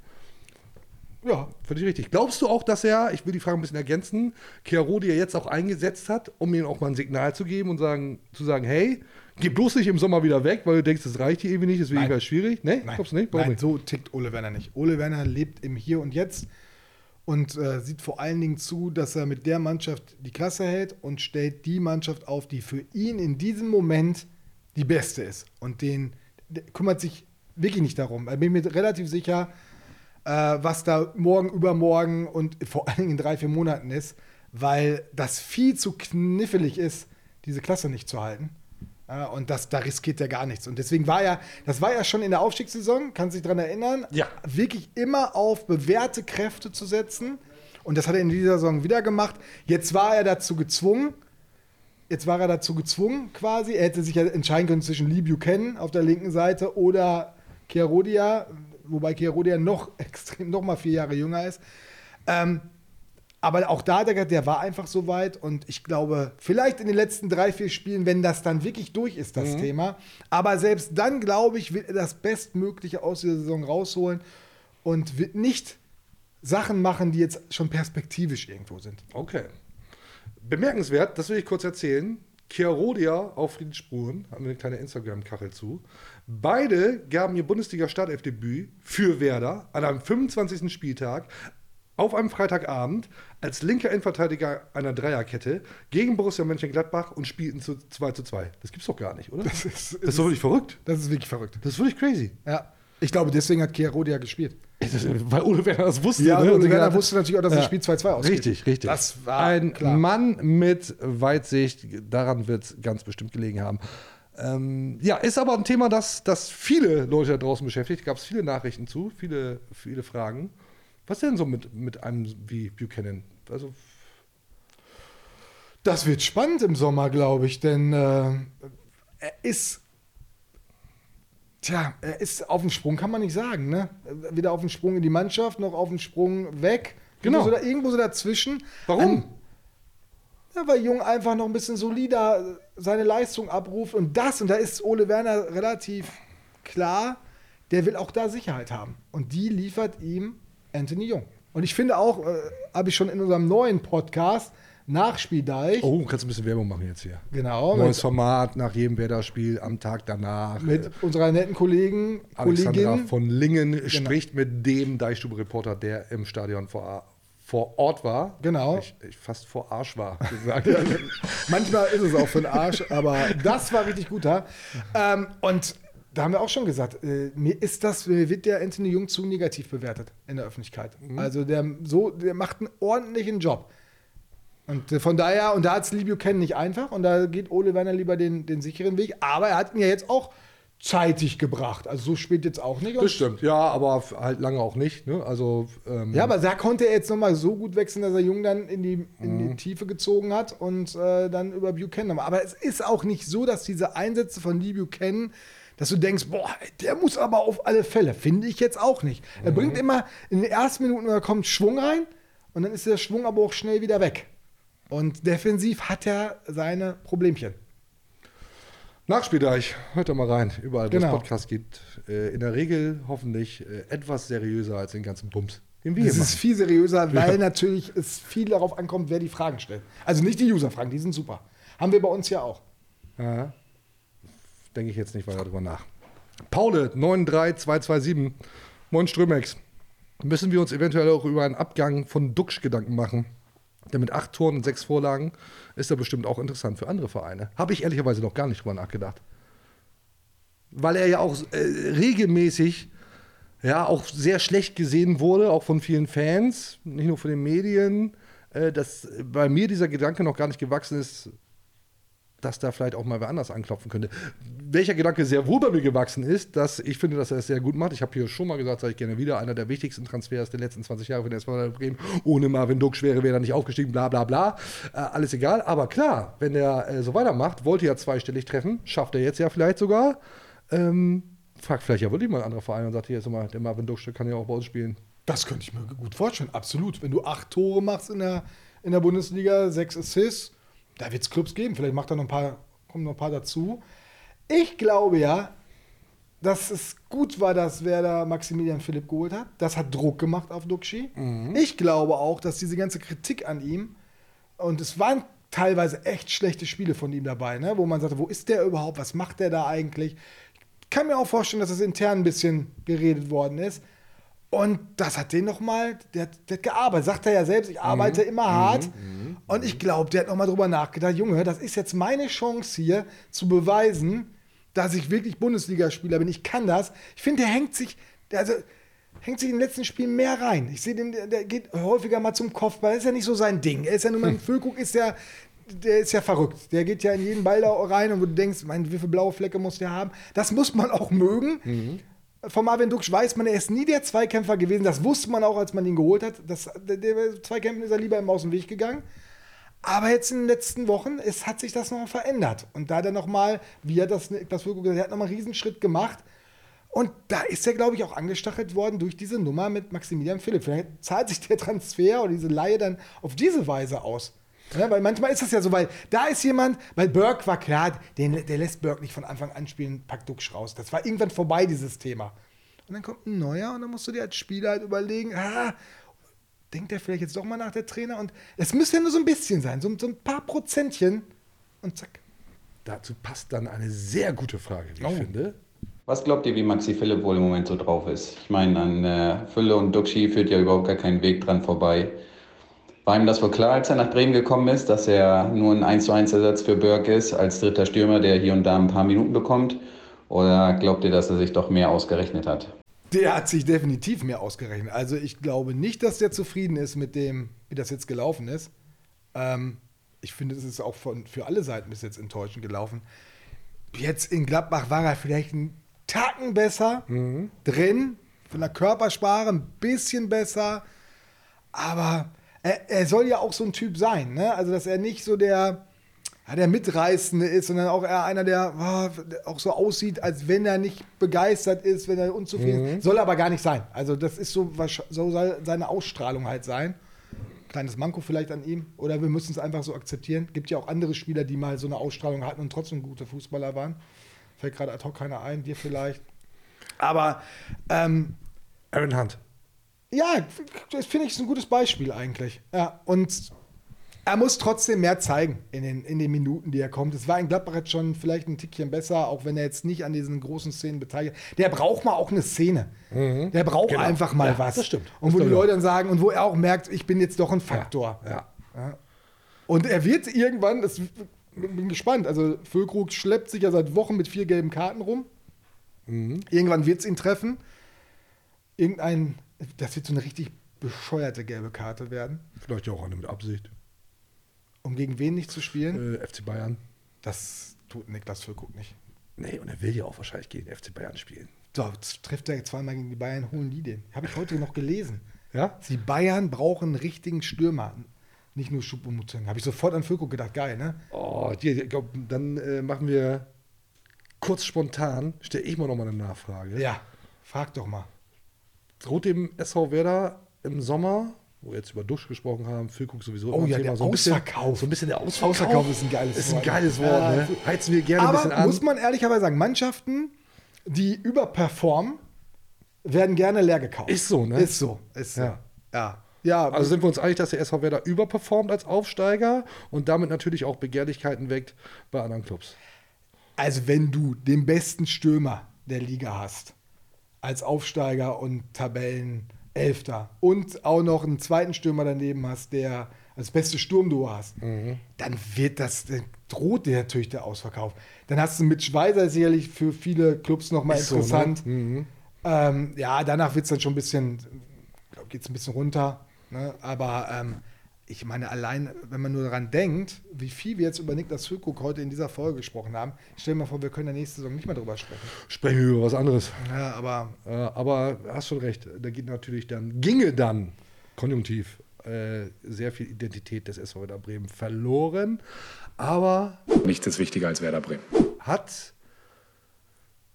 Ja, völlig richtig. Glaubst du auch, dass er, ich will die Frage ein bisschen ergänzen, Chiarodi ja jetzt auch eingesetzt hat, um ihm auch mal ein Signal zu geben und sagen, zu sagen, hey, geh bloß nicht im Sommer wieder weg, weil du denkst, das reicht hier irgendwie nicht, ist weniger schwierig? Nee, Nein, glaubst du nicht? Warum Nein nicht? so tickt Ole Werner nicht. Ole Werner lebt im Hier und Jetzt und äh, sieht vor allen Dingen zu, dass er mit der Mannschaft die Klasse hält und stellt die Mannschaft auf, die für ihn in diesem Moment die beste ist. Und den kümmert sich wirklich nicht darum. Da bin ich mir relativ sicher, äh, was da morgen, übermorgen und vor allen Dingen in drei, vier Monaten ist, weil das viel zu knifflig ist, diese Klasse nicht zu halten. Äh, und das, da riskiert er gar nichts. Und deswegen war er, das war ja schon in der Aufstiegssaison, kannst du dich daran erinnern, ja. wirklich immer auf bewährte Kräfte zu setzen. Und das hat er in dieser Saison wieder gemacht. Jetzt war er dazu gezwungen, jetzt war er dazu gezwungen quasi. Er hätte sich ja entscheiden können zwischen Lee Buchanan auf der linken Seite oder Chiarodia, wobei Chiarodia noch (laughs) extrem, noch mal vier Jahre jünger ist. Ähm, aber auch da, der, der war einfach so weit und ich glaube, vielleicht in den letzten drei, vier Spielen, wenn das dann wirklich durch ist, das Mhm. Thema. Aber selbst dann, glaube ich, wird er das Bestmögliche aus dieser Saison rausholen und wird nicht Sachen machen, die jetzt schon perspektivisch irgendwo sind. Okay. Bemerkenswert, das will ich kurz erzählen. Chiarodia auf Friedensspuren, haben wir eine kleine Instagram-Kachel zu. Beide gaben ihr Bundesliga-Startelfdebüt für Werder an einem 25. Spieltag auf einem Freitagabend als linker Innenverteidiger einer Dreierkette gegen Borussia Mönchengladbach und spielten zu 2 zu 2. Das gibt's doch gar nicht, oder? Das ist, das ist doch wirklich verrückt. Das ist wirklich verrückt. Das ist wirklich crazy. Ja. Ich glaube, deswegen hat Chiarodia gespielt. Weil Ole Werner das wusste. Ja, ne? Ole Und Werner wusste natürlich auch, dass das Spiel 2-2 ausgeht. Richtig, richtig. Das war ein klar. Mann mit Weitsicht, daran wird es ganz bestimmt gelegen haben. Ähm, ja, ist aber ein Thema, das, das viele Leute da draußen beschäftigt. Gab es viele Nachrichten zu, viele, viele Fragen. Was denn so mit, mit einem wie Buchanan? Also, Das wird spannend im Sommer, glaube ich, denn äh, er ist. Tja, er ist auf dem Sprung, kann man nicht sagen, ne? Weder auf dem Sprung in die Mannschaft, noch auf dem Sprung weg. Genau. Irgendwo so, da, irgendwo so dazwischen. Warum? An, ja, weil Jung einfach noch ein bisschen solider seine Leistung abruft und das, und da ist Ole Werner relativ klar, der will auch da Sicherheit haben. Und die liefert ihm Anthony Jung. Und ich finde auch, äh, habe ich schon in unserem neuen Podcast, Nachspieldeich, oh, kannst du ein bisschen Werbung machen jetzt hier. Genau, Neues Format nach jedem Werder-Spiel am Tag danach. mit unserer netten Kollegen, Alexandra Kollegin. von Lingen Genau. spricht mit dem Deichstube-Reporter, der im Stadion vor, vor Ort war. Genau. Ich, ich fast vor Arsch war, (laughs) gesagt. Manchmal ist es auch für den Arsch, aber das war richtig gut da. Ähm, und da haben wir auch schon gesagt, äh, mir ist das, mir wird der Anthony Jung zu negativ bewertet in der Öffentlichkeit. Mhm. Also der, so, der macht einen ordentlichen Job. Und äh, von daher, und da hat es Lee Buchanan nicht einfach und da geht Ole Werner lieber den, den sicheren Weg. Aber er hat ihn ja jetzt auch zeitig gebracht. Also so spät jetzt auch nicht. Und- Das stimmt, ja, aber halt lange auch nicht. Ne? Also, ähm, Ja, aber da konnte er jetzt nochmal so gut wechseln, dass er Jung dann in die, in Mhm. die Tiefe gezogen hat und äh, dann über Buchanan. nochmal. Aber es ist auch nicht so, dass diese Einsätze von Lee Buchanan, dass du denkst, boah, der muss aber auf alle Fälle. Finde ich jetzt auch nicht. Er Mhm. bringt immer in den ersten Minuten, da kommt Schwung rein und dann ist der Schwung aber auch schnell wieder weg. Und defensiv hat er seine Problemchen. Nachspieldeich, hört da mal rein. Überall, wo Genau. es Podcasts gibt. Äh, in der Regel hoffentlich äh, etwas seriöser als den ganzen Bums, den wir Das ist viel seriöser, weil Ja. natürlich es viel darauf ankommt, wer die Fragen stellt. Also nicht die User-Fragen, die sind super. Haben wir bei uns ja auch. Ja. Denke ich jetzt nicht weiter drüber nach. Paule, 93227. Moin Strömex. Müssen wir uns eventuell auch über einen Abgang von Duxch Gedanken machen? Der mit acht Toren und sechs Vorlagen ist ja bestimmt auch interessant für andere Vereine. Habe ich ehrlicherweise noch gar nicht drüber nachgedacht. Weil er ja auch äh, regelmäßig ja auch sehr schlecht gesehen wurde, auch von vielen Fans, nicht nur von den Medien, äh, dass bei mir dieser Gedanke noch gar nicht gewachsen ist, dass da vielleicht auch mal wer anders anklopfen könnte. Welcher Gedanke sehr wohl bei mir gewachsen ist, dass ich finde, dass er es sehr gut macht. Ich habe hier schon mal gesagt, sage ich gerne wieder, einer der wichtigsten Transfers der letzten 20 Jahre für den SV Bremen. Ohne Marvin Duck wäre er nicht aufgestiegen, bla bla bla. Äh, alles egal. Aber klar, wenn er äh, so weitermacht, wollte er zweistellig treffen, schafft er jetzt ja vielleicht sogar. Ähm, fragt vielleicht ja wirklich mal ein anderer Verein und sagt, hier ist mal, der Marvin Duck kann ja auch bei uns spielen. Das könnte ich mir gut vorstellen, absolut. Wenn du acht Tore machst in der, in der Bundesliga, sechs Assists, da wird es Clubs geben. Vielleicht macht er noch ein paar, kommen noch ein paar dazu. Ich glaube ja, dass es gut war, dass Werder Maximilian Philipp geholt hat. Das hat Druck gemacht auf Duxi. Ich glaube auch, dass diese ganze Kritik an ihm, und es waren teilweise echt schlechte Spiele von ihm dabei, ne? wo man sagte, wo ist der überhaupt, was macht der da eigentlich? Ich kann mir auch vorstellen, dass es intern ein bisschen geredet worden ist. Und das hat den nochmal, der, hat- der hat gearbeitet. Sagt er ja selbst, ich arbeite immer hart. Und ich glaube, der hat nochmal drüber nachgedacht, Junge, das ist jetzt meine Chance hier zu beweisen, dass ich wirklich Bundesligaspieler bin. Ich kann das. Ich finde, der hängt sich, der, also, hängt sich in den letzten Spielen mehr rein. Ich sehe den, der, der geht häufiger mal zum Kopfball. Das ist ja nicht so sein Ding. Er ist ja nur mal, Füllkrug ist ja, der ist ja verrückt. Der geht ja in jeden Ball da rein und wo du denkst, mein, wie viele blaue Flecke muss der haben? Das muss man auch mögen. Von Marvin Duksch weiß man, er ist nie der Zweikämpfer gewesen. Das wusste man auch, als man ihn geholt hat. Das, der, der Zweikämpfen ist er lieber im Weg gegangen. Aber jetzt in den letzten Wochen es hat sich das noch verändert. Und da hat er nochmal, wie hat das Füllkrug gesagt, er hat nochmal einen Riesenschritt gemacht. Und da ist er, glaube ich, auch angestachelt worden durch diese Nummer mit Maximilian Philipp. Vielleicht zahlt sich der Transfer oder diese Laie dann auf diese Weise aus. Ja, weil manchmal ist das ja so, weil da ist jemand, weil Burke war klar, den, der lässt Burke nicht von Anfang an spielen, packt Duxch raus. Das war irgendwann vorbei, dieses Thema. Und dann kommt ein neuer und dann musst du dir als Spieler halt überlegen, ah, denkt er vielleicht jetzt doch mal nach der Trainer? Und es müsste ja nur so ein bisschen sein, so, so ein paar Prozentchen und zack. Dazu passt dann eine sehr gute Frage, wie ich finde. Was glaubt ihr, wie Maxi Philipp wohl im Moment so drauf ist? Ich meine, an äh, Fülle und Duxi führt ja überhaupt gar kein Weg dran vorbei. War ihm das wohl klar, als er nach Bremen gekommen ist, dass er nur ein 1 zu 1 Ersatz für Burke ist, als dritter Stürmer, der hier und da ein paar Minuten bekommt? Oder glaubt ihr, dass er sich doch mehr ausgerechnet hat? Der hat sich definitiv mehr ausgerechnet. Also ich glaube nicht, dass der zufrieden ist mit dem, wie das jetzt gelaufen ist. Ähm, ich finde, es ist auch von, für alle Seiten bis jetzt enttäuschend gelaufen. Jetzt in Gladbach war er vielleicht einen Tacken besser drin, von der Körpersprache ein bisschen besser, aber er, er soll ja auch so ein Typ sein, ne? Also dass er nicht so der, ja, der Mitreißende ist, sondern auch eher einer, der, oh, auch so aussieht, als wenn er nicht begeistert ist, wenn er unzufrieden Mhm. ist. Soll aber gar nicht sein. Also das ist so, so soll seine Ausstrahlung halt sein. Kleines Manko vielleicht an ihm. Oder wir müssen es einfach so akzeptieren. Gibt ja auch andere Spieler, die mal so eine Ausstrahlung hatten und trotzdem gute Fußballer waren. Fällt gerade ad hoc keiner ein, dir vielleicht. Aber ähm, Aaron Hunt. Ja, das finde ich ist ein gutes Beispiel eigentlich. Ja, und er muss trotzdem mehr zeigen in den, in den Minuten, die er kommt. Es war in Gladbach jetzt schon vielleicht ein Tickchen besser, auch wenn er jetzt nicht an diesen großen Szenen beteiligt. Der braucht mal auch eine Szene. Der braucht Genau. einfach mal Ja, was. das stimmt. Und wo die Leute dann sagen, und wo er auch merkt, ich bin jetzt doch ein Faktor. Ja. Ja. Und er wird irgendwann, das, bin gespannt, also Füllkrug schleppt sich ja seit Wochen mit vier gelben Karten rum. Irgendwann wird es ihn treffen. Irgendein, das wird so eine richtig bescheuerte gelbe Karte werden. Vielleicht ja auch eine mit Absicht. Um gegen wen nicht zu spielen? Äh, FC Bayern. Das tut Niklas Füllkrug nicht. Nee, und er will ja auch wahrscheinlich gegen FC Bayern spielen. So, jetzt trifft er zweimal gegen die Bayern, holen die den. Habe ich heute noch gelesen. Ja? Die Bayern brauchen einen richtigen Stürmer. Nicht nur Schupomuteng. Habe ich sofort an Füllkrug gedacht. Geil, ne? Oh, ich glaub, dann äh, machen wir kurz spontan, stelle ich mal nochmal eine Nachfrage. Ja, frag doch mal. Droht dem SV Werder im Sommer, wo wir jetzt über Dusch gesprochen haben, Füllkrug sowieso Oh ja, Thema, der so ein bisschen, Ausverkauf. so ein bisschen der Ausverkauf. Ausverkauf ist ein geiles ist ein Wort. geiles Wort, Ja, ne? Heizen wir gerne Aber ein bisschen an. muss man ehrlicherweise sagen, Mannschaften, die überperformen, werden gerne leer gekauft. Ist so, ne? Ist so. Ist so. Ja. Ja. ja. Also sind wir uns einig, dass der SV Werder überperformt als Aufsteiger und damit natürlich auch Begehrlichkeiten weckt bei anderen Clubs. Also wenn du den besten Stürmer der Liga hast, als Aufsteiger und Tabellenelfter und auch noch einen zweiten Stürmer daneben hast, der als beste Sturmduo hast, dann wird das, dann droht dir natürlich der Ausverkauf. Dann hast du mit Schweizer sicherlich für viele Clubs nochmal Ist so, ne? interessant. Mhm. ähm, ja, danach wird es dann schon ein bisschen, geht es ein bisschen runter. Ne? Aber ähm, ich meine, allein, wenn man nur daran denkt, wie viel wir jetzt über Niklas Füllkrug heute in dieser Folge gesprochen haben, stell dir mal vor, wir können in der nächsten Saison nicht mehr drüber sprechen. Sprechen wir über was anderes. Ja, aber. Äh, aber hast schon recht, da geht natürlich dann, ginge dann, konjunktiv, äh, sehr viel Identität des SV Werder Bremen verloren. Aber Nichts ist wichtiger als Werder Bremen. hat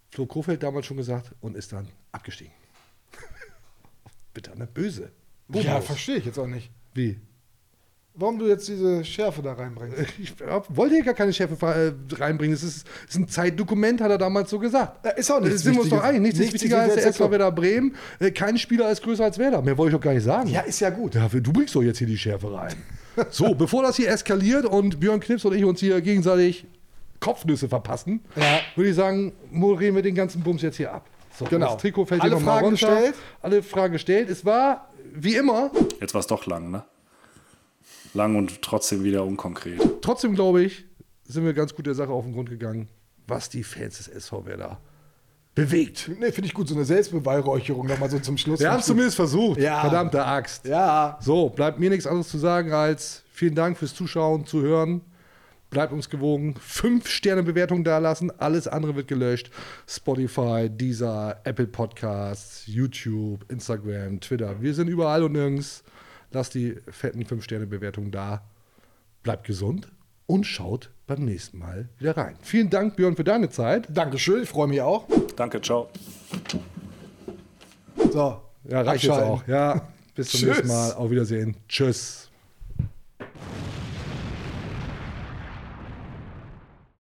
Flo Kofeld damals schon gesagt und ist dann abgestiegen. (laughs) Bitter, ne? Böse. Ja, Bonus. verstehe ich jetzt auch nicht. Wie? Warum du jetzt diese Schärfe da reinbringst. (laughs) Ich wollte hier gar keine Schärfe äh, reinbringen. Es ist, ist ein Zeitdokument, hat er damals so gesagt. Ja, ist auch nichts Sind wir uns doch einig. Nichts, ist Nichts wichtiger als ist der SV Werder Bremen. Äh, Kein Spieler ist größer als Werder. Mehr wollte ich doch gar nicht sagen. Ja, ist ja gut. Ja, du bringst doch jetzt hier die Schärfe rein. (laughs) So, bevor das hier eskaliert und Björn Knips und ich uns hier gegenseitig Kopfnüsse verpassen, würde ich sagen, moderieren wir den ganzen Bums jetzt hier ab. So, Genau. Das Trikot fällt Alle hier noch mal Fragen runter. gestellt? Alle Fragen gestellt. Es war, wie immer, Jetzt war es doch lang, ne? Lang und trotzdem wieder unkonkret. trotzdem glaube ich, sind wir ganz gut der Sache auf den Grund gegangen, was die Fans des SV Werder bewegt. Nee, finde ich gut, so eine Selbstbeweihräucherung nochmal so zum Schluss. Wir haben es zumindest versucht. Ja. Verdammte Axt. Ja. So, bleibt mir nichts anderes zu sagen als vielen Dank fürs Zuschauen, Zuhören. Bleibt uns gewogen. Fünf Sterne Bewertung da lassen. Alles andere wird gelöscht. Spotify, Deezer, Apple Podcasts, YouTube, Instagram, Twitter. Wir sind überall und nirgends. Lasst die fetten fünf Sterne Bewertungen da. Bleibt gesund und schaut beim nächsten Mal wieder rein. Vielen Dank, Björn, für deine Zeit. Dankeschön, ich freue mich auch. Danke, ciao. So. Ja, reicht jetzt auch. Ja, bis zum Tschüss. nächsten Mal. Auf Wiedersehen. Tschüss.